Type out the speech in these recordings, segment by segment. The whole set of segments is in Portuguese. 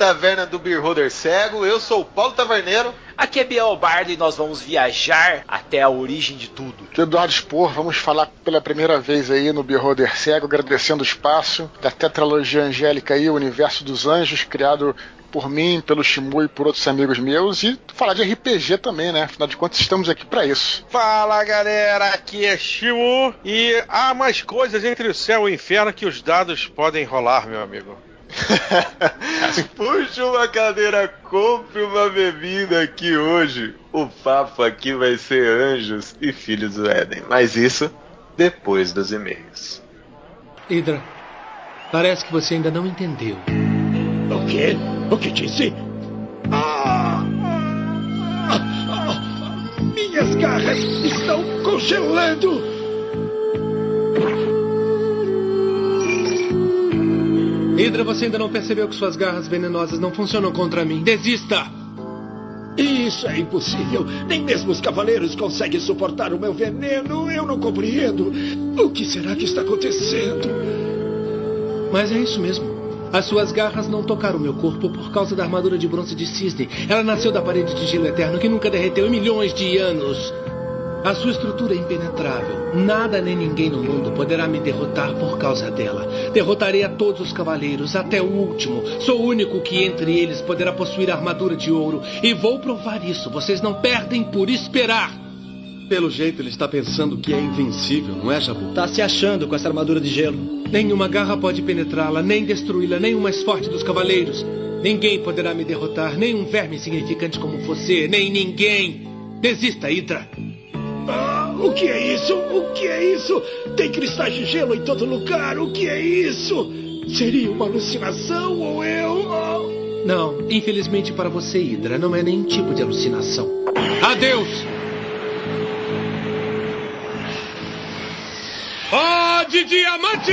Taverna do Beholder Cego. Eu sou o Paulo Taverneiro. Aqui é Biel Bardo e nós vamos viajar até a origem de tudo. Eduardo Spor, vamos falar pela primeira vez aí no Beholder Cego, agradecendo o espaço da tetralogia angélica aí, o universo dos anjos, criado por mim, pelo Shimu e por outros amigos meus e falar de RPG também, né? Afinal de contas, estamos aqui para isso. Fala galera, aqui é Shimu e há mais coisas entre o céu e o inferno que os dados podem rolar, meu amigo. Puxa uma cadeira, compre uma bebida aqui hoje. O papo aqui vai ser anjos e filhos do Éden. Mas isso depois dos e-mails. Hydra, parece que você ainda não entendeu. O quê? O que disse? Ah! Ah! Minhas garras estão congelando! Hydra, você ainda não percebeu que suas garras venenosas não funcionam contra mim. Desista! Isso é impossível. Nem mesmo os cavaleiros conseguem suportar o meu veneno. Eu não compreendo. O que será que está acontecendo? Mas é isso mesmo. As suas garras não tocaram meu corpo por causa da armadura de bronze de cisne. Ela nasceu da parede de gelo eterno que nunca derreteu em milhões de anos. A sua estrutura é impenetrável. Nada nem ninguém no mundo poderá me derrotar por causa dela. Derrotarei a todos os cavaleiros, até o último. Sou o único que entre eles poderá possuir armadura de ouro. E vou provar isso. Vocês não perdem por esperar. Pelo jeito, ele está pensando que é invencível, não é, Jabu? Tá se achando com essa armadura de gelo. Nenhuma garra pode penetrá-la, nem destruí-la, nem o mais forte dos cavaleiros. Ninguém poderá me derrotar, nem um verme insignificante como você, nem ninguém. Desista, Hydra. O que é isso? O que é isso? Tem cristais de gelo em todo lugar. O que é isso? Seria uma alucinação ou eu? Não, infelizmente para você, Hydra, não é nenhum tipo de alucinação. Adeus! Ó de diamante!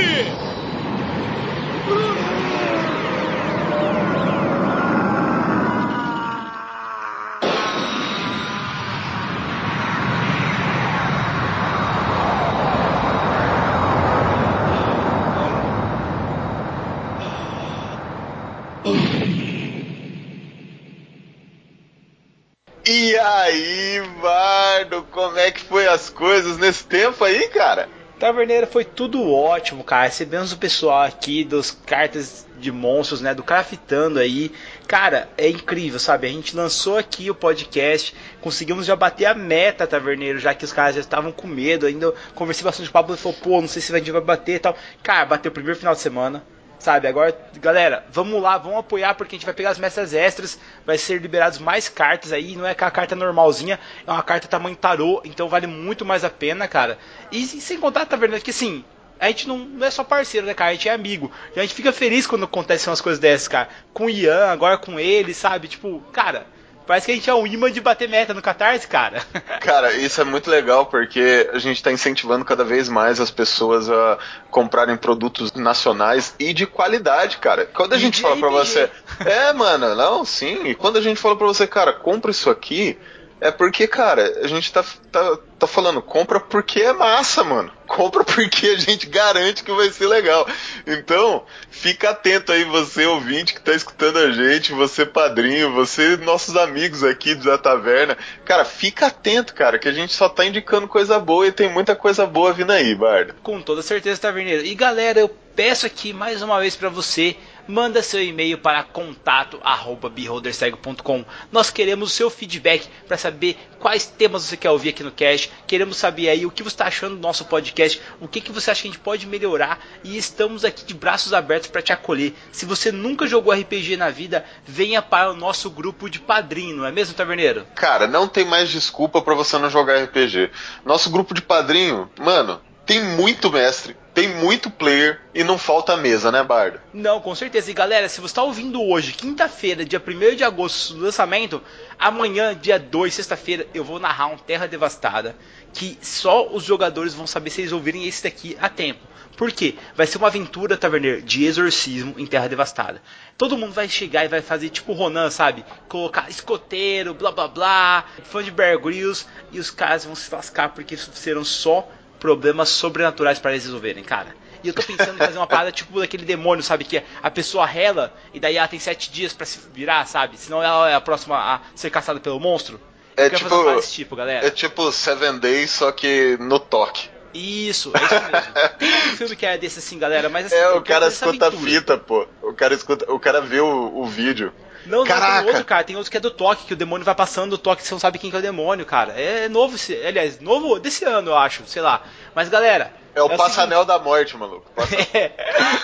E aí, Bardo, como é que foi as coisas nesse tempo aí, cara? Taverneiro foi tudo ótimo, cara. Recebemos o pessoal aqui dos cartas de monstros, né? Do craftando aí. Cara, é incrível, sabe? A gente lançou aqui o podcast, conseguimos já bater a meta, Taverneiro, já que os caras já estavam com medo. Ainda conversei bastante com o Pablo e falou, pô, não sei se a gente vai bater e tal. Cara, bateu o primeiro final de semana. Sabe, agora, galera, vamos lá, vamos apoiar porque a gente vai pegar as metas extras, vai ser liberados mais cartas aí, não é aquela carta normalzinha, é uma carta tamanho tarô, então vale muito mais a pena, cara. E sem contar, tá vendo, que assim, a gente não, não, é só parceiro, né, cara? A gente é amigo. E a gente fica feliz quando acontecem umas coisas dessas, cara. Com o Ian, agora com ele, sabe? Tipo, cara, parece que a gente é um imã de bater meta no Catarse, cara. Cara, isso é muito legal porque a gente está incentivando cada vez mais as pessoas a comprarem produtos nacionais e de qualidade, cara. Quando a gente fala pra RPG. você, é, mano, não, sim. E quando a gente fala pra você, cara, compra isso aqui, é porque, cara, a gente tá, tá, tá falando, compra porque é massa, mano. Compra porque a gente garante que vai ser legal. Então, fica atento aí, você ouvinte que tá escutando a gente, você padrinho, você nossos amigos aqui da taverna. Cara, fica atento, cara, que a gente só tá indicando coisa boa e tem muita coisa boa vindo aí, Bardo. Com toda certeza, Taverneiro. E galera, eu peço aqui mais uma vez pra você. Manda seu e-mail para contato@beholdercego.com. Nós queremos o seu feedback para saber quais temas você quer ouvir aqui no cast. Queremos saber aí o que você está achando do nosso podcast, o que, que você acha que a gente pode melhorar e estamos aqui de braços abertos para te acolher. Se você nunca jogou RPG na vida, venha para o nosso grupo de padrinho, não é mesmo, Taverneiro? Cara, não tem mais desculpa pra você não jogar RPG. Nosso grupo de padrinho, mano, tem muito mestre, tem muito player e não falta mesa, né, Bardo? Não, com certeza. E galera, se você está ouvindo hoje, quinta-feira, dia 1 de agosto, do lançamento, amanhã, dia 2, sexta-feira, eu vou narrar um Terra Devastada. Que só os jogadores vão saber se eles ouvirem esse daqui a tempo. Por quê? Vai ser uma aventura, Taverneiro, de exorcismo em Terra Devastada. Todo mundo vai chegar e vai fazer tipo Ronan, sabe? Colocar escoteiro, blá blá blá, fã de Bear Grylls, e os caras vão se lascar porque serão só problemas sobrenaturais para eles resolverem, cara. E eu tô pensando em fazer uma parada tipo daquele demônio, sabe? Que a pessoa rela e daí ela tem sete dias para se virar, sabe? Senão ela é a próxima a ser caçada pelo monstro. É eu quero tipo- tipo, galera. É tipo Seven Days, só que no toque. Isso, é isso mesmo. Tem um filme que é desse assim, galera, mas assim. É, o cara escuta a fita, pô. O cara escuta, o cara vê o, o vídeo. Não, não, Caraca. tem outro, cara. Tem outro que é do toque, que o demônio vai passando o toque, você não sabe quem que é o demônio, cara. É novo, aliás, novo desse ano, eu acho, sei lá. Mas, galera. É o seguinte- Passanel da Morte, maluco. Passa- É,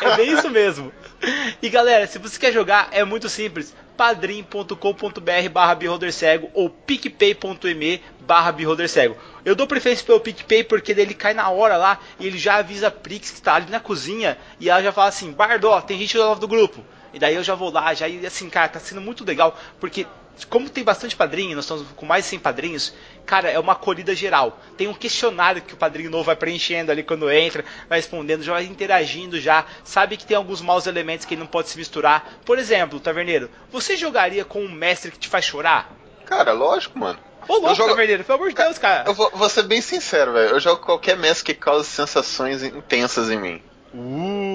é bem isso mesmo. E galera, se você quer jogar, é muito simples. padrim.com.br barra cego ou picpay.me barra cego. Eu dou preferência pelo PicPay porque ele cai na hora lá e ele já avisa a Prix que tá ali na cozinha e ela já fala assim, Bardo, tem gente nova do grupo. E daí eu já vou lá, já e assim, cara, tá sendo muito legal, porque como tem bastante padrinho, nós estamos com mais de 100 padrinhos, cara, é uma acolhida geral. Tem um questionário que o padrinho novo vai preenchendo ali quando entra, vai respondendo, já vai interagindo já, sabe que tem alguns maus elementos que ele não pode se misturar. Por exemplo, Taverneiro, você jogaria com um mestre que te faz chorar? Cara, lógico, mano. Ô louco, Eu jogo- Taverneiro, pelo amor de Deus, cara. Eu vou, vou ser bem sincero, velho. Eu jogo qualquer mestre que cause sensações intensas em mim. Uh,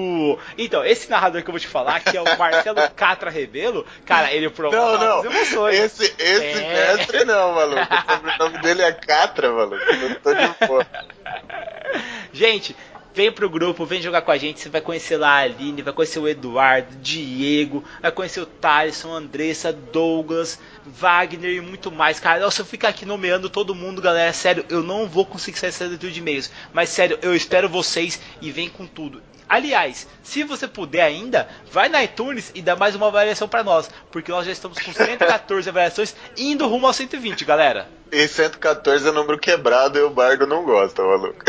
então, esse narrador que eu vou te falar, que é o Marcelo Catra Rebelo, cara, ele provoca Não, não. emoções. Esse, esse É. mestre não, maluco. O sobrenome dele é Catra, maluco. Eu tô de boa. Gente, vem pro grupo, vem jogar com a gente. Você vai conhecer lá a Aline, vai conhecer o Eduardo, Diego, vai conhecer o Thaleson, Andressa, Douglas, Wagner e muito mais. Cara, se eu ficar aqui nomeando todo mundo, galera, sério, eu não vou conseguir sair essa leitura de e-mails. Mas sério, eu espero vocês e vem com tudo. Aliás, se você puder ainda, vai na iTunes e dá mais uma avaliação pra nós, porque nós já estamos com 114 avaliações indo rumo aos 120, galera. E 114 é número quebrado e o Bardo não gosta, maluco.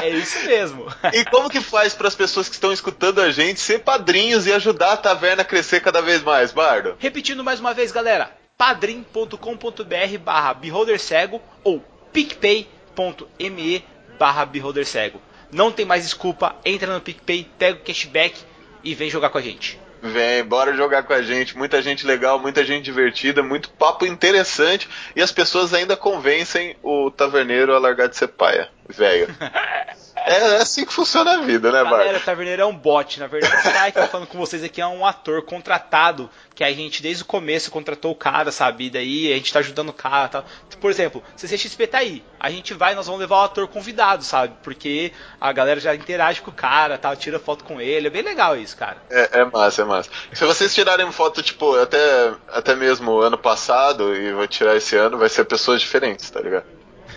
É, é isso mesmo. E como que faz para as pessoas que estão escutando a gente ser padrinhos e ajudar a taverna a crescer cada vez mais, Bardo? Repetindo mais uma vez, galera, padrim.com.br barra cego ou picpay.me barra cego. Não tem mais desculpa, entra no PicPay, pega o cashback e vem jogar com a gente. Vem, bora jogar com a gente. Muita gente legal, muita gente divertida, muito papo interessante. E as pessoas ainda convencem o taverneiro a largar de ser paia, velho. É assim que funciona a vida, né, Galera, Bardo? o Taverneiro é um bot. Na verdade, esse cara que tá falando com vocês aqui é um ator contratado. Que a gente, desde o começo, contratou o cara, sabe? E daí a gente tá ajudando o cara tal. Por exemplo, CCXP tá aí. A gente vai, nós vamos levar o ator convidado, sabe? Porque a galera já interage com o cara, tal, tira foto com ele. É bem legal isso, cara. É, é massa, é massa. Se vocês tirarem foto, tipo, até, até mesmo ano passado e vou tirar esse ano, vai ser pessoas diferentes, tá ligado?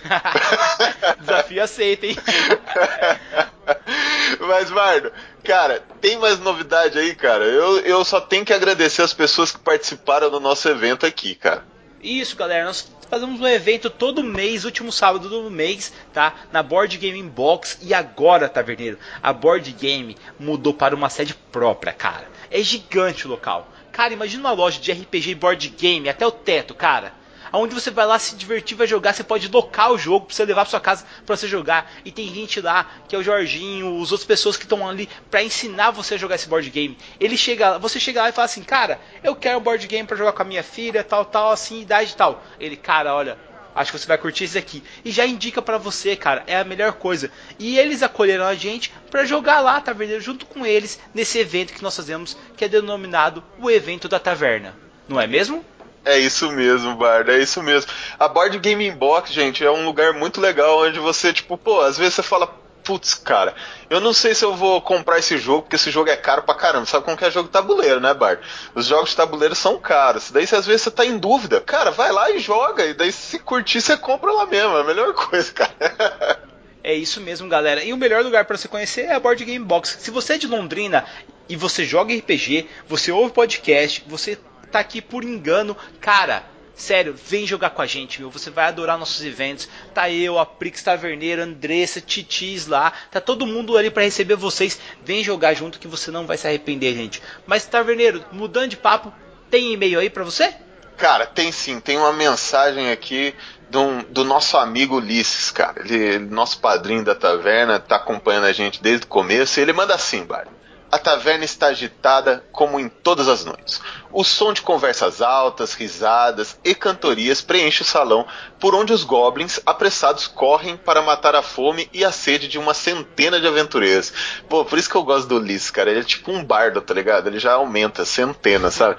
Desafio aceito, hein? Mas, Bardo, cara, tem mais novidade aí, cara? Eu, eu só tenho que agradecer as pessoas que participaram do nosso evento aqui, cara. Isso, galera, nós fazemos um evento todo mês, último sábado do mês, tá? Na Board Game Box. E agora, Taverneiro, a Board Game mudou para uma sede própria, cara. É gigante o local. Cara, imagina uma loja de RPG e board game até o teto, cara. Aonde você vai lá se divertir, vai jogar, você pode locar o jogo pra você levar pra sua casa pra você jogar. E tem gente lá, que é o Jorginho, as outras pessoas que estão ali pra ensinar você a jogar esse board game. Ele chega, você chega lá e fala assim, cara, eu quero um board game pra jogar com a minha filha, tal, tal, assim, idade tal. Ele, cara, olha, acho que você vai curtir esse aqui. E já indica pra você, cara, é a melhor coisa. E eles acolheram a gente pra jogar lá, Taverneiro, junto com eles, nesse evento que nós fazemos, que é denominado o Evento da Taverna. Não é mesmo? É isso mesmo, Bardo, é isso mesmo. A Board Game Box, gente, é um lugar muito legal onde você, tipo, pô, às vezes você fala, putz, cara, eu não sei se eu vou comprar esse jogo, porque esse jogo é caro pra caramba. Sabe como que é jogo de tabuleiro, né, Bardo? Os jogos de tabuleiro são caros. Daí, se às vezes você tá em dúvida, cara, vai lá e joga. E daí, se curtir, você compra lá mesmo. É a melhor coisa, cara. É isso mesmo, galera. E o melhor lugar para você conhecer é a Board Game Box. Se você é de Londrina e você joga RPG, você ouve podcast, você tá aqui por engano, cara, sério, vem jogar com a gente, meu. Você vai adorar nossos eventos. Tá eu, a Prix Taverneira, Andressa, Titis lá. Tá todo mundo ali para receber vocês. Vem jogar junto que você não vai se arrepender, gente. Mas Taverneiro, mudando de papo, tem e-mail aí para você? Cara, tem sim, tem uma mensagem aqui do, do nosso amigo Ulisses, cara. Ele, nosso padrinho da taverna, tá acompanhando a gente desde o começo. E ele manda assim, Bar. a taverna está agitada como em todas as noites. O som de conversas altas, risadas e cantorias preenche o salão, por onde os goblins apressados correm para matar a fome e a sede de uma centena de aventureiros. Pô, por isso que eu gosto do Ulisses, cara. Ele é tipo um bardo, tá ligado? Ele já aumenta, centena, sabe?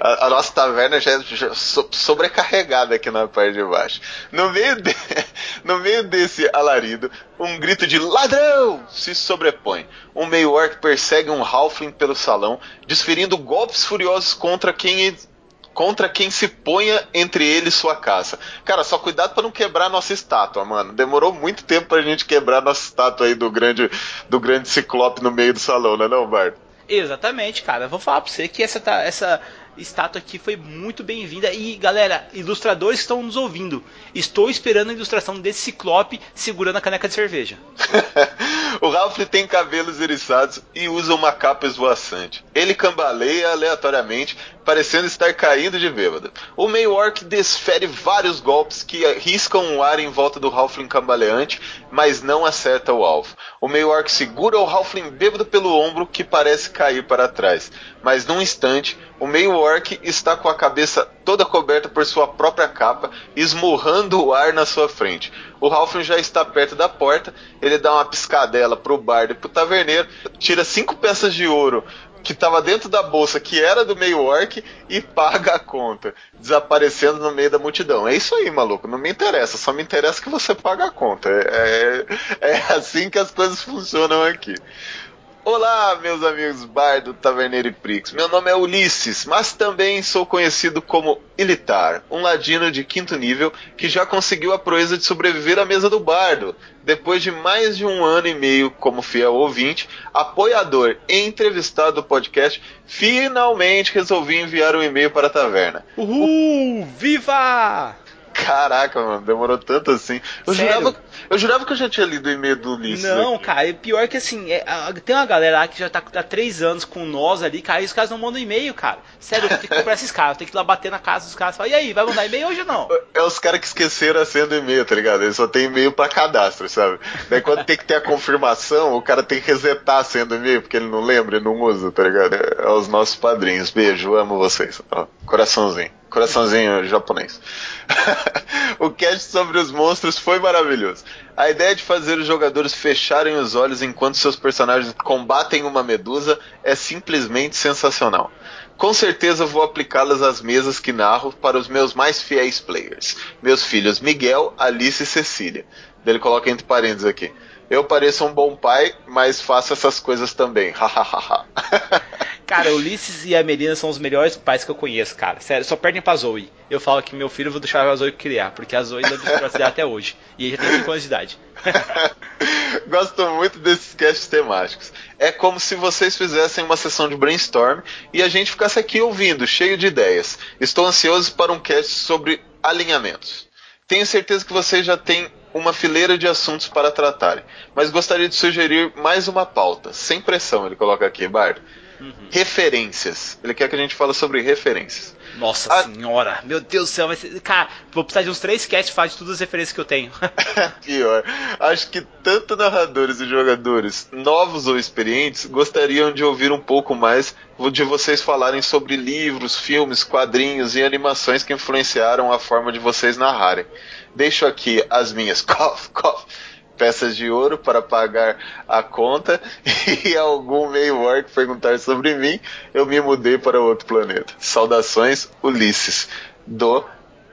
A, a nossa taverna já é já so, sobrecarregada aqui na parte de baixo. No meio, de, no meio desse alarido, um grito de ladrão se sobrepõe. Um meio orc persegue um halfling pelo salão, desferindo golpes furiosos contra quem contra quem se ponha entre ele e sua caça. Cara, só cuidado para não quebrar nossa estátua, mano. Demorou muito tempo pra gente quebrar nossa estátua aí do grande do grande ciclope no meio do salão, né, não, Bart? Exatamente, cara. Vou falar pra você que essa, essa estátua aqui foi muito bem-vinda. E galera, ilustradores que estão nos ouvindo, estou esperando a ilustração desse ciclope segurando a caneca de cerveja. o Ralph tem cabelos eriçados e usa uma capa esvoaçante. Ele cambaleia aleatoriamente, parecendo estar caindo de bêbado. O orc desfere vários golpes que riscam o ar em volta do Halfling cambaleante, mas não acerta o alvo. O orc segura o Halfling bêbado pelo ombro que parece cair para trás. Mas num instante, o meio orc está com a cabeça toda coberta por sua própria capa, esmurrando o ar na sua frente. O Halfling já está perto da porta, ele dá uma piscadela pro bardo e pro taverneiro, tira cinco peças de ouro que estava dentro da bolsa, que era do meio orc, e paga a conta, desaparecendo no meio da multidão. É isso aí, maluco. Não me interessa, só me interessa que você paga a conta. É, é, é assim que as coisas funcionam aqui. Olá, meus amigos Bardo, Taverneiro e Prix. Meu nome é Ulisses, mas também sou conhecido como Ilitar, um ladino de quinto nível que já conseguiu a proeza de sobreviver à mesa do Bardo. Depois de mais de um ano e meio como fiel ouvinte, apoiador e entrevistado do podcast, finalmente resolvi enviar um e-mail para a taverna. Uhul! Viva! Caraca, mano, demorou tanto assim. Eu jurava, eu jurava que eu já tinha lido o e-mail do Ulisses. Não, aqui. cara, é pior que assim, é, tem uma galera lá que já tá há três anos com nós ali, cara, e os caras não mandam e-mail, cara. Sério, eu tenho que comprar esses caras, eu tenho que ir lá bater na casa dos caras e falar, e aí, vai mandar e-mail hoje ou não? É os caras que esqueceram a senha do e-mail, tá ligado? Eles só tem e-mail pra cadastro, sabe? Daí quando tem que ter a confirmação, o cara tem que resetar a senha do e-mail, porque ele não lembra, ele não usa, tá ligado? É, é os nossos padrinhos. Beijo, amo vocês. Ó, coraçãozinho. Coraçãozinho japonês. o cast sobre os monstros foi maravilhoso. A ideia de fazer os jogadores fecharem os olhos enquanto seus personagens combatem uma medusa é simplesmente sensacional. Com certeza vou aplicá-las às mesas que narro para os meus mais fiéis players, meus filhos Miguel, Alice e Cecília. Ele coloca entre parênteses aqui. Eu pareço um bom pai, mas faço essas coisas também. cara, Ulisses e a Melina são os melhores pais que eu conheço, cara. Sério, só perdem pra Zoe. Eu falo que meu filho eu vou deixar a Zoe criar, porque a Zoe ainda deixa até hoje. E ele já tem 5 anos de idade. Gosto muito desses casts temáticos. É como se vocês fizessem uma sessão de brainstorm e a gente ficasse aqui ouvindo, cheio de ideias. Estou ansioso para um cast sobre alinhamentos. Tenho certeza que vocês já têm uma fileira de assuntos para tratarem, mas gostaria de sugerir mais uma pauta, sem pressão, ele coloca aqui, Bard. Uhum. Referências. Ele quer que a gente fale sobre referências. Nossa a... senhora, meu Deus do céu, vai ser... cara, vou precisar de uns três casts falar de todas as referências que eu tenho. Pior. Acho que tanto narradores e jogadores, novos ou experientes, gostariam de ouvir um pouco mais de vocês falarem sobre livros, filmes, quadrinhos e animações que influenciaram a forma de vocês narrarem. Deixo aqui as minhas cough, cough, peças de ouro para pagar a conta e algum meio orc perguntar sobre mim, eu me mudei para outro planeta. Saudações, Ulisses, do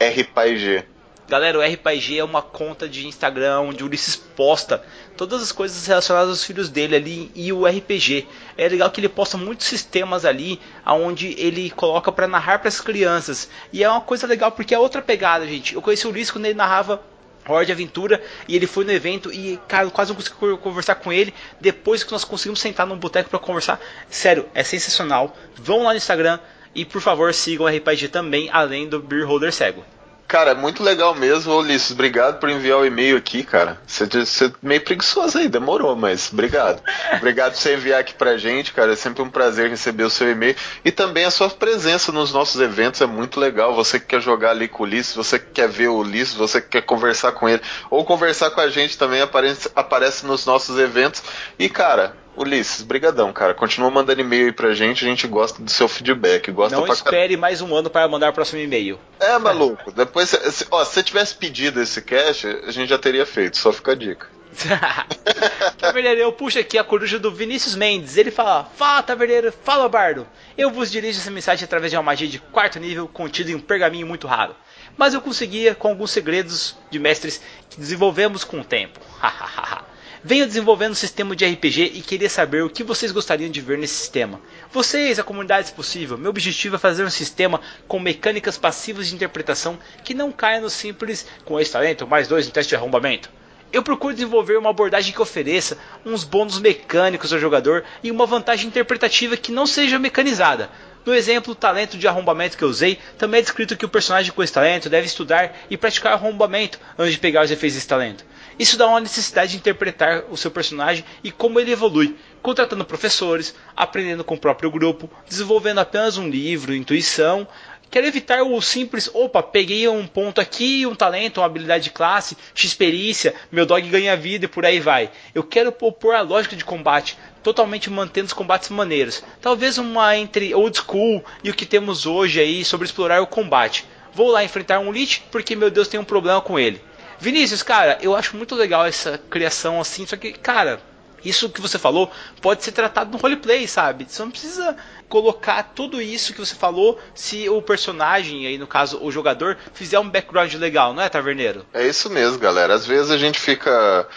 RPG. Galera, o RPG é uma conta de Instagram onde o Ulisses posta todas as coisas relacionadas aos filhos dele ali e o RPG. É legal que ele posta muitos sistemas ali onde ele coloca para narrar para as crianças. E é uma coisa legal porque é outra pegada, gente. Eu conheci o Ulisses quando ele narrava Hora de Aventura e ele foi no evento e, cara, quase não consegui conversar com ele. Depois que nós conseguimos sentar num boteco para conversar, sério, é sensacional. Vão lá no Instagram e, por favor, sigam o RPG também, além do Beer Holder Cego. Cara, muito legal mesmo, Ulisses. Obrigado por enviar o e-mail aqui, cara. Você, você meio preguiçoso aí, demorou, mas obrigado. obrigado por você enviar aqui pra gente, cara. É sempre um prazer receber o seu e-mail. E também a sua presença nos nossos eventos é muito legal. Você que quer jogar ali com o Ulisses, você que quer ver o Ulisses, você que quer conversar com ele, ou conversar com a gente também aparece, aparece nos nossos eventos. E, cara, Ulisses, brigadão, cara. Continua mandando e-mail aí pra gente, a gente gosta do seu feedback. Gosta Não espere mais um ano para mandar o próximo e-mail. É, maluco. Depois, se, ó, se você tivesse pedido esse cast, a gente já teria feito. Só fica a dica. Taverneiro, eu puxo aqui a coruja do Vinícius Mendes. Ele fala: Fala, Taverneiro, fala, Bardo. Eu vos dirijo essa mensagem através de uma magia de quarto nível contida em um pergaminho muito raro. Mas eu conseguia com alguns segredos de mestres que desenvolvemos com o tempo. Venho desenvolvendo um sistema de RPG e queria saber o que vocês gostariam de ver nesse sistema. Vocês, a comunidade, se possível. Meu objetivo é fazer um sistema com mecânicas passivas de interpretação que não caia no simples com esse talento mais dois no teste de arrombamento. Eu procuro desenvolver uma abordagem que ofereça uns bônus mecânicos ao jogador e uma vantagem interpretativa que não seja mecanizada. No exemplo, o talento de arrombamento que eu usei, também é descrito que o personagem com esse talento deve estudar e praticar arrombamento antes de pegar os efeitos desse talento. Isso dá uma necessidade de interpretar o seu personagem e como ele evolui, contratando professores, aprendendo com o próprio grupo, desenvolvendo apenas um livro, intuição. Quero evitar o simples, opa, peguei um ponto aqui, um talento, uma habilidade de classe, x-perícia, meu dog ganha vida e por aí vai. Eu quero propor a lógica de combate, totalmente mantendo os combates maneiros. Talvez uma entre old school e o que temos hoje aí sobre explorar o combate. Vou lá enfrentar um Lich porque meu Deus tem um problema com ele. Vinícius, cara, eu acho muito legal essa criação assim, só que, cara, isso que você falou pode ser tratado no roleplay, sabe? Você não precisa colocar tudo isso que você falou se o personagem, aí no caso o jogador, fizer um background legal, não é, Taverneiro? É isso mesmo, galera. Às vezes a gente fica.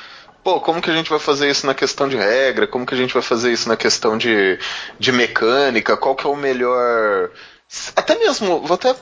Pô, como que a gente vai fazer isso na questão de regra? Como que a gente vai fazer isso na questão de, de mecânica? Qual que é o melhor. Até mesmo, vou até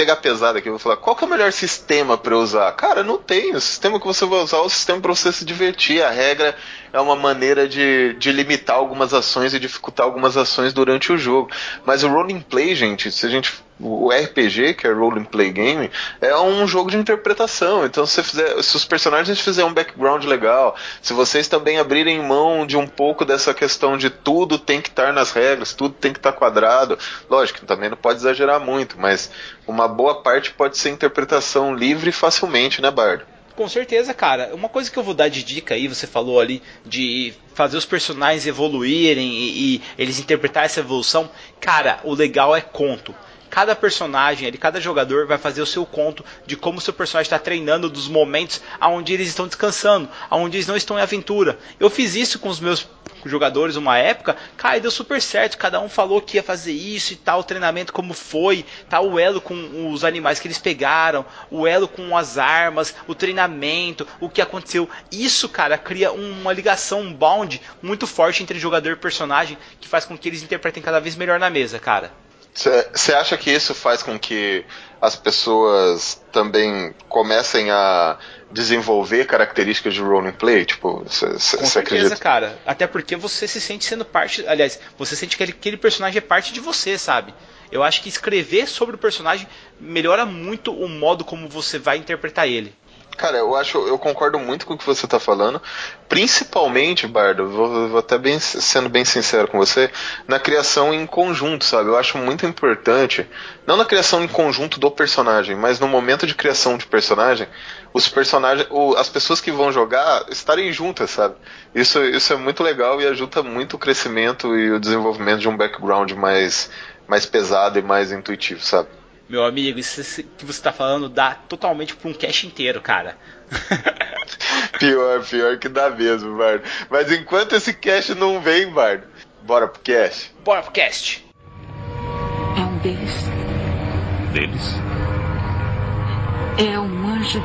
pegar pesado aqui, vou falar, qual que é o melhor sistema para usar? Cara, não tem. O sistema que você vai usar é o sistema para você se divertir. A regra é uma maneira de, de limitar algumas ações e dificultar algumas ações durante o jogo. Mas o Rolling Play, gente, se a gente o RPG, que é Role Play Game, é um jogo de interpretação. Então, se, fizer, se os personagens fizerem um background legal, se vocês também abrirem mão de um pouco dessa questão de tudo tem que estar nas regras, tudo tem que estar quadrado, lógico, também não pode exagerar muito, mas uma boa parte pode ser interpretação livre facilmente, né, Bardo? Com certeza, cara. Uma coisa que eu vou dar de dica aí, você falou ali de fazer os personagens evoluírem e, e eles interpretar essa evolução. Cara, o legal é conto cada personagem, ele, cada jogador vai fazer o seu conto de como o seu personagem está treinando, dos momentos aonde eles estão descansando, aonde eles não estão em aventura. Eu fiz isso com os meus jogadores uma época, cara, deu super certo. Cada um falou que ia fazer isso e tal, o treinamento como foi, tal, o elo com os animais que eles pegaram, o elo com as armas, o treinamento, o que aconteceu. Isso, cara, cria uma ligação, um bond muito forte entre jogador e personagem que faz com que eles interpretem cada vez melhor na mesa, cara. Você acha que isso faz com que as pessoas também comecem a desenvolver características de role play? Tipo, cê, cê, Com certeza, acredita? cara. Até porque você se sente sendo parte. Aliás, você sente que aquele personagem é parte de você, sabe? Eu acho que escrever sobre o personagem melhora muito o modo como você vai interpretar ele. Cara, eu acho, eu concordo muito com o que você está falando, principalmente, Bardo, vou, vou até bem, sendo bem sincero com você, na criação em conjunto, sabe? Eu acho muito importante, não na criação em conjunto do personagem, mas no momento de criação de personagem, os personagens, o, as pessoas que vão jogar estarem juntas, sabe? Isso, isso é muito legal e ajuda muito o crescimento e o desenvolvimento de um background mais, mais pesado e mais intuitivo, sabe? Meu amigo, isso que você tá falando dá totalmente pra um cast inteiro, cara. pior, pior que dá mesmo, Bardo. Mas enquanto esse cast não vem, Bardo, bora pro cast. Bora pro cast. É um deles. Deles? É um anjo.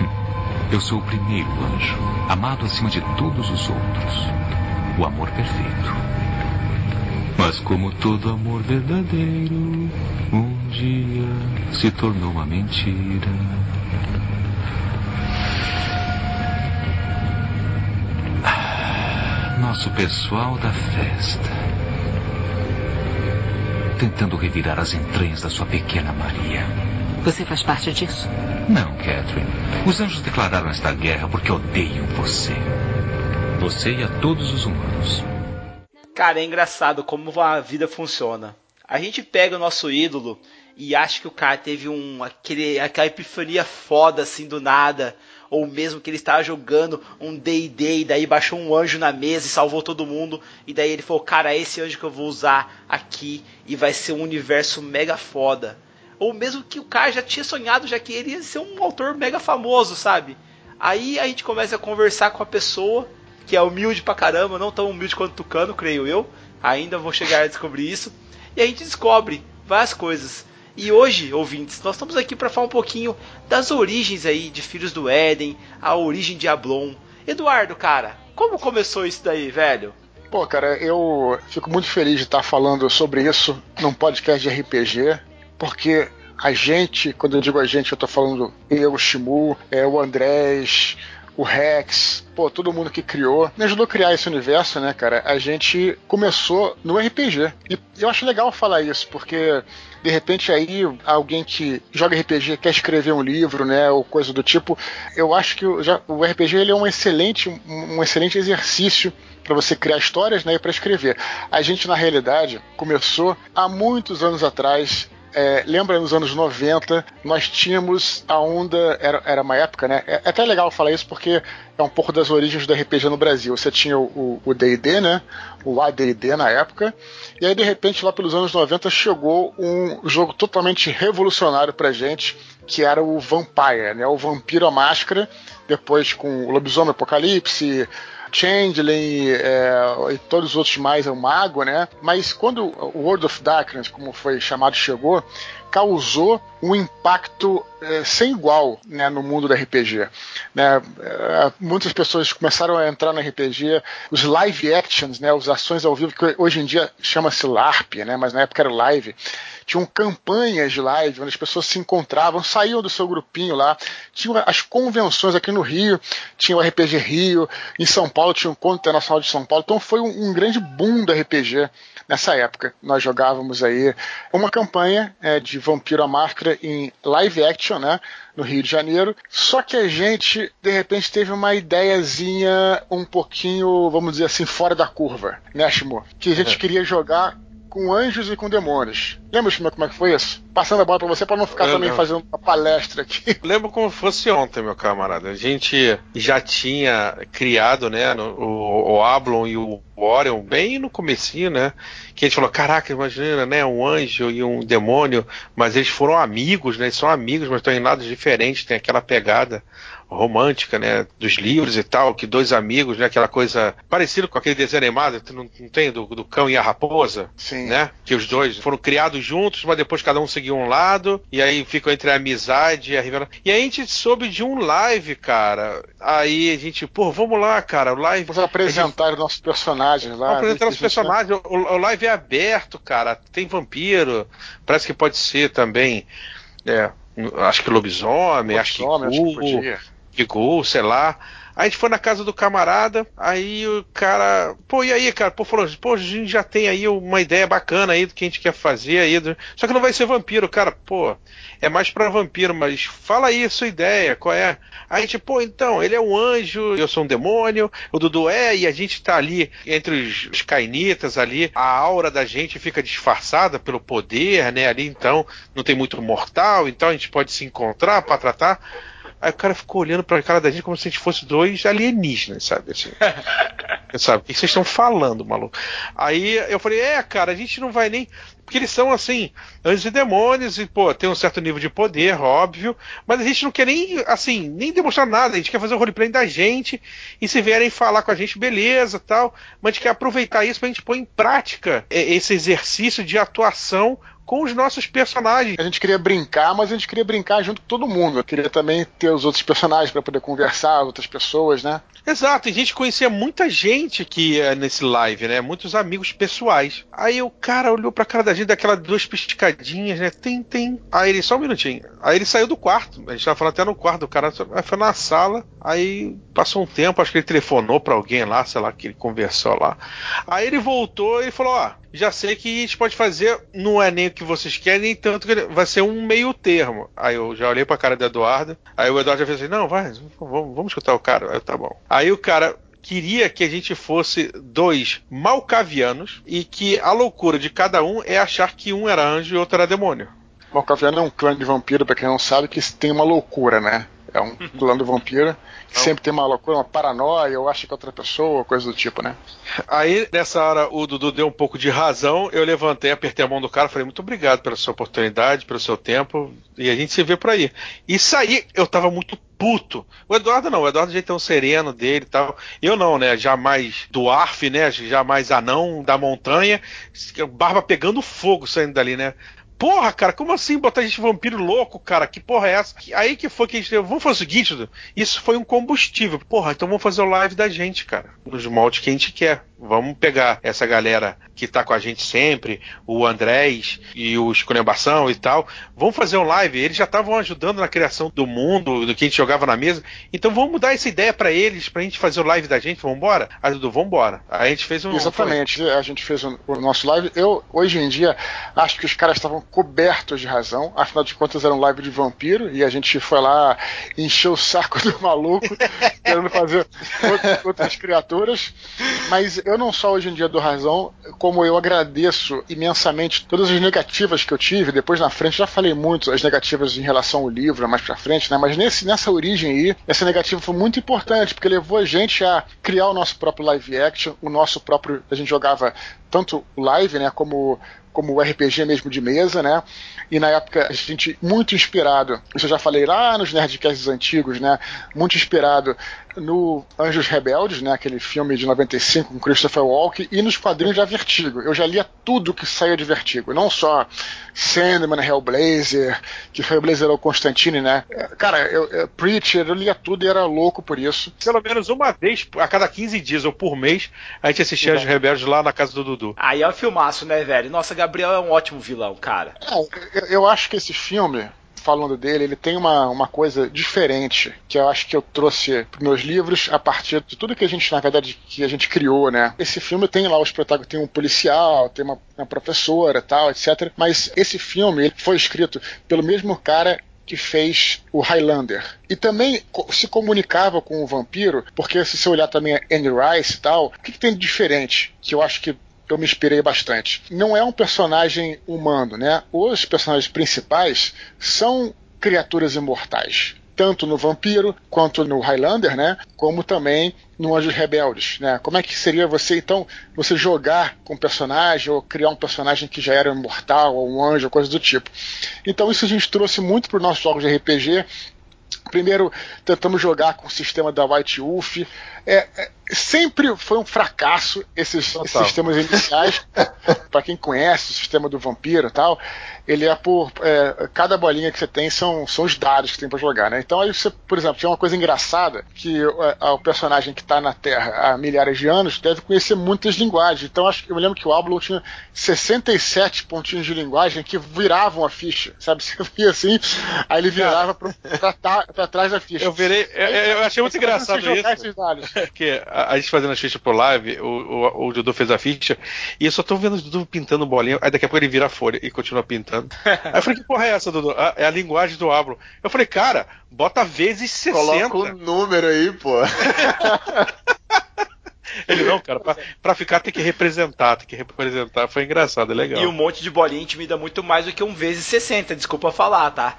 Eu sou o primeiro anjo, amado acima de todos os outros. O amor perfeito. Mas como todo amor verdadeiro, um dia se tornou uma mentira. Ah, nosso pessoal da festa. Tentando revirar as entranhas da sua pequena Maria. Você faz parte disso? Não, Catherine. Os anjos declararam esta guerra porque odeiam você. Você e a todos os humanos. Cara, é engraçado como a vida funciona. A gente pega o nosso ídolo e acha que o cara teve um aquele, aquela epifania foda assim do nada, ou mesmo que ele estava jogando um D&D e daí baixou um anjo na mesa e salvou todo mundo, e daí ele falou, cara, é esse anjo que eu vou usar aqui e vai ser um universo mega foda. Ou mesmo que o cara já tinha sonhado, já que ele ia ser um autor mega famoso, sabe? Aí a gente começa a conversar com a pessoa, que é humilde pra caramba, não tão humilde quanto Tucano, creio eu. Ainda vou chegar a descobrir isso. E a gente descobre várias coisas. E hoje, ouvintes, nós estamos aqui para falar um pouquinho das origens aí de Filhos do Éden, a origem de Ablon. Eduardo, cara, como começou isso daí, velho? Pô, cara, eu fico muito feliz de estar falando sobre isso num podcast de RPG, porque a gente, quando eu digo a gente, eu tô falando eu, o Shimu, é, o Andrés, o Rex, pô, todo mundo que criou, me ajudou a criar esse universo, né, cara? A gente começou no RPG. E eu acho legal falar isso, porque de repente aí alguém que joga RPG quer escrever um livro, né, ou coisa do tipo, eu acho que o, já, o RPG ele é um excelente, um, excelente exercício para você criar histórias, né, e para escrever. A gente na realidade começou há muitos anos atrás é, lembra nos anos 90, nós tínhamos a onda, era, era uma época, né? É, é até legal falar isso porque é um pouco das origens do RPG no Brasil. Você tinha o DD, né? O ADD na época. E aí, de repente, lá pelos anos 90, chegou um jogo totalmente revolucionário pra gente, que era o Vampire, né? O Vampiro à Máscara, depois com o Lobisomem Apocalipse, Changeling é, e todos os outros mais, é o Mago, né? Mas quando o World of Darkness, como foi chamado, chegou, causou um impacto é, sem igual né, no mundo do RPG. Né? É, muitas pessoas começaram a entrar no RPG, os live actions, né, as ações ao vivo, que hoje em dia chama-se LARP, né, mas na época era live tinham campanhas de live onde as pessoas se encontravam, saíam do seu grupinho lá, tinham as convenções aqui no Rio, tinha o RPG Rio, em São Paulo tinha o Encontro Internacional de São Paulo, então foi um, um grande boom do RPG nessa época. Nós jogávamos aí uma campanha é, de Vampiro à Máscara em live action, né? No Rio de Janeiro. Só que a gente, de repente, teve uma ideiazinha um pouquinho, vamos dizer assim, fora da curva, né, Shimo? Que a gente é. queria jogar com anjos e com demônios. Lembra como é que foi isso? Passando a bola para você para não ficar eu também fazendo uma palestra aqui. Lembro como fosse ontem, meu camarada. A gente já tinha criado, né, o, o Ablon e o Orion bem no comecinho, né? Que a gente falou, caraca, imagina, né, um anjo e um demônio, mas eles foram amigos, né? Eles são amigos, mas estão em lados diferentes, tem aquela pegada romântica, né, dos livros e tal, que dois amigos, né, aquela coisa parecida com aquele desenho animado, não, não tem do, do, cão e a raposa, Sim. né, que os dois foram criados juntos, mas depois cada um seguiu um lado e aí ficam entre a amizade e a revelação. E aí a gente soube de um live, cara. Aí a gente, pô, vamos lá, cara, o live. Vamos apresentar os nossos personagens lá. Vamos apresentar os personagens. O, o, live é aberto, cara. Tem vampiro. Parece que pode ser também. É, acho que lobisomem, lobisomem acho que, acho que ligou, sei lá. Aí a gente foi na casa do camarada, aí o cara, pô, e aí, cara? Pô, falou, pô, a gente já tem aí uma ideia bacana aí do que a gente quer fazer aí. Só que não vai ser vampiro, cara, pô, é mais para vampiro, mas fala aí a sua ideia, qual é? Aí a gente, pô, então, ele é um anjo, eu sou um demônio, o Dudu é, e a gente tá ali entre os, os cainitas ali, a aura da gente fica disfarçada pelo poder, né? Ali então não tem muito mortal, então a gente pode se encontrar para tratar. Aí o cara ficou olhando pra cara da gente como se a gente fosse dois alienígenas, sabe? Assim. sabe? O que vocês estão falando, maluco? Aí eu falei, é, cara, a gente não vai nem. Porque eles são assim, anjos e demônios, e, pô, tem um certo nível de poder, óbvio, mas a gente não quer nem, assim, nem demonstrar nada, a gente quer fazer o roleplay da gente, e se vierem falar com a gente, beleza, tal, mas a gente quer aproveitar isso pra gente pôr em prática esse exercício de atuação com os nossos personagens. A gente queria brincar, mas a gente queria brincar junto com todo mundo. Eu queria também ter os outros personagens para poder conversar, outras pessoas, né? Exato, e a gente conhecia muita gente aqui é, nesse live, né? Muitos amigos pessoais. Aí o cara olhou pra cara da gente, daquelas duas piscadinhas, né? Tem, tem. Aí ele, só um minutinho. Aí ele saiu do quarto. A gente tava falando até no quarto do cara. Foi na sala. Aí passou um tempo, acho que ele telefonou pra alguém lá, sei lá, que ele conversou lá. Aí ele voltou e falou: Ó, já sei que a gente pode fazer, não é nem que vocês querem, tanto que vai ser um meio termo. Aí eu já olhei pra cara do Eduardo, aí o Eduardo já fez assim, não, vai, vamos, vamos escutar o cara. Aí, tá bom. Aí o cara queria que a gente fosse dois malcavianos e que a loucura de cada um é achar que um era anjo e outro era demônio. Malcaviano é um clã de vampiro, pra quem não sabe, que tem uma loucura, né? É um clã do vampiro que sempre tem uma loucura, uma paranoia, ou acha que é outra pessoa, coisa do tipo, né? Aí, nessa hora, o Dudu deu um pouco de razão. Eu levantei, apertei a mão do cara, falei, muito obrigado pela sua oportunidade, pelo seu tempo, e a gente se vê por aí. E saí, eu tava muito puto. O Eduardo não, o Eduardo já um sereno dele e tal. Eu não, né? Jamais do Arf, né? Jamais anão da montanha. Barba pegando fogo saindo dali, né? Porra, cara, como assim botar gente vampiro louco, cara? Que porra é essa? Aí que foi que a gente. Vamos fazer o seguinte. Isso foi um combustível. Porra, então vamos fazer o live da gente, cara. Nos moldes que a gente quer. Vamos pegar essa galera que tá com a gente sempre, o Andrés e o Esculhambação e tal. Vamos fazer um live. Eles já estavam ajudando na criação do mundo, do que a gente jogava na mesa. Então vamos mudar essa ideia para eles, pra gente fazer o live da gente. Vamos embora? Aí, Dudu, vamos embora. A gente fez um. Exatamente. Foi. A gente fez o, o nosso live. Eu, hoje em dia, acho que os caras estavam cobertos de razão. Afinal de contas, era um live de vampiro e a gente foi lá encher o saco do maluco, querendo fazer outras criaturas. Mas eu não só hoje em dia dou razão, como eu agradeço imensamente todas as negativas que eu tive. Depois na frente, já falei muito as negativas em relação ao livro, mais pra frente, né? Mas nesse, nessa origem aí, essa negativa foi muito importante, porque levou a gente a criar o nosso próprio live action, o nosso próprio. A gente jogava tanto live, né, como como o RPG mesmo de mesa, né? E na época a gente muito inspirado, isso eu já falei lá nos Nerdcasts antigos, né? Muito inspirado no Anjos Rebeldes, né, aquele filme de 95 com Christopher Walken, e nos quadrinhos da Vertigo. Eu já lia tudo que saía de Vertigo, não só Sandman, Hellblazer, que Hellblazer era o Constantine, né? Cara, eu, eu, Preacher, eu lia tudo e era louco por isso. Pelo menos uma vez a cada 15 dias ou por mês, a gente assistia Anjos Rebeldes lá na casa do Dudu. Aí é um filmaço, né, velho? Nossa, Gabriel é um ótimo vilão, cara. É, eu, eu acho que esse filme, falando dele, ele tem uma, uma coisa diferente que eu acho que eu trouxe para meus livros a partir de tudo que a gente, na verdade, que a gente criou, né? Esse filme tem lá os protagonistas, tem um policial, tem uma, uma professora tal, etc. Mas esse filme ele foi escrito pelo mesmo cara que fez o Highlander. E também se comunicava com o vampiro, porque se você olhar também a Anne Rice e tal, o que, que tem de diferente? Que eu acho que eu me inspirei bastante. Não é um personagem humano, né? Os personagens principais são criaturas imortais tanto no Vampiro quanto no Highlander, né? Como também no Anjos Rebeldes, né? Como é que seria você então você jogar com um personagem ou criar um personagem que já era imortal ou um anjo, coisa do tipo. Então isso a gente trouxe muito para os nossos jogos de RPG. Primeiro tentamos jogar com o sistema da White Wolf. É, é, sempre foi um fracasso esses, esses sistemas iniciais. para quem conhece o sistema do vampiro e tal, ele é por. É, cada bolinha que você tem são, são os dados que tem para jogar, né? Então aí você, por exemplo, tinha uma coisa engraçada que é, o personagem que está na Terra há milhares de anos deve conhecer muitas linguagens. Então acho, eu me lembro que o Ablon tinha 67 pontinhos de linguagem que viravam a ficha, sabe? Você via assim, aí ele virava para trás da ficha. Eu virei. Eu, eu achei muito engraçado isso. que a, a, gente fazendo as fichas por live, o, o, o Dudu fez a ficha, e eu só tô vendo o Dudu pintando bolinha, aí daqui a pouco ele vira a folha e continua pintando. aí eu falei, que porra é essa, Dudu? É a linguagem do Abro. Eu falei, cara, bota vezes 60. Coloca o um número aí, pô. Ele não, cara, pra, pra, ficar tem que representar, tem que representar. Foi engraçado, é legal. E um monte de bolinha intimida muito mais do que um vezes 60, desculpa falar, tá?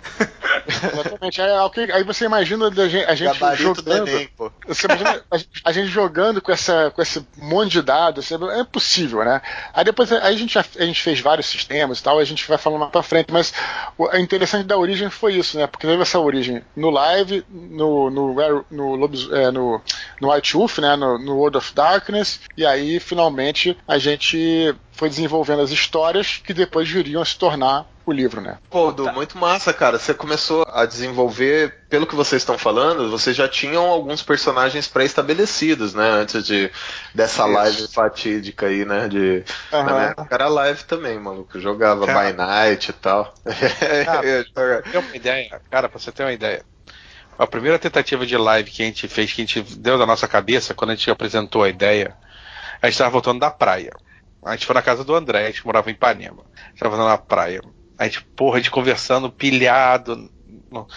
Exatamente. Aí, aí, você imagina a gente, a gente jogando. Enem, você imagina a, gente jogando com, essa, com esse monte de dados. É possível, né? Aí depois aí a, gente, a gente fez vários sistemas e tal, a gente vai falando mais pra frente, mas o interessante da origem foi isso, né? Porque teve essa origem no live, no, no, no, no, é, no, no White Wolf, né? No, no World of Darkness, e aí finalmente a gente foi desenvolvendo as histórias que depois viriam a se tornar o livro, né? Pô, Du, tá. muito massa, cara. Você começou a desenvolver, pelo que vocês estão falando, vocês já tinham alguns personagens pré-estabelecidos, né? Antes de dessa Isso. live fatídica aí, né? De, uhum. Na minha era live também, maluco. Eu jogava cara, by night e tal. Cara, pra ter uma ideia, cara, pra você ter uma ideia. A primeira tentativa de live que a gente fez, que a gente deu da nossa cabeça, quando a gente apresentou a ideia, a gente estava voltando da praia. A gente foi na casa do André, a gente morava em Ipanema. A gente tava na praia. A gente, porra, a gente conversando, pilhado, no,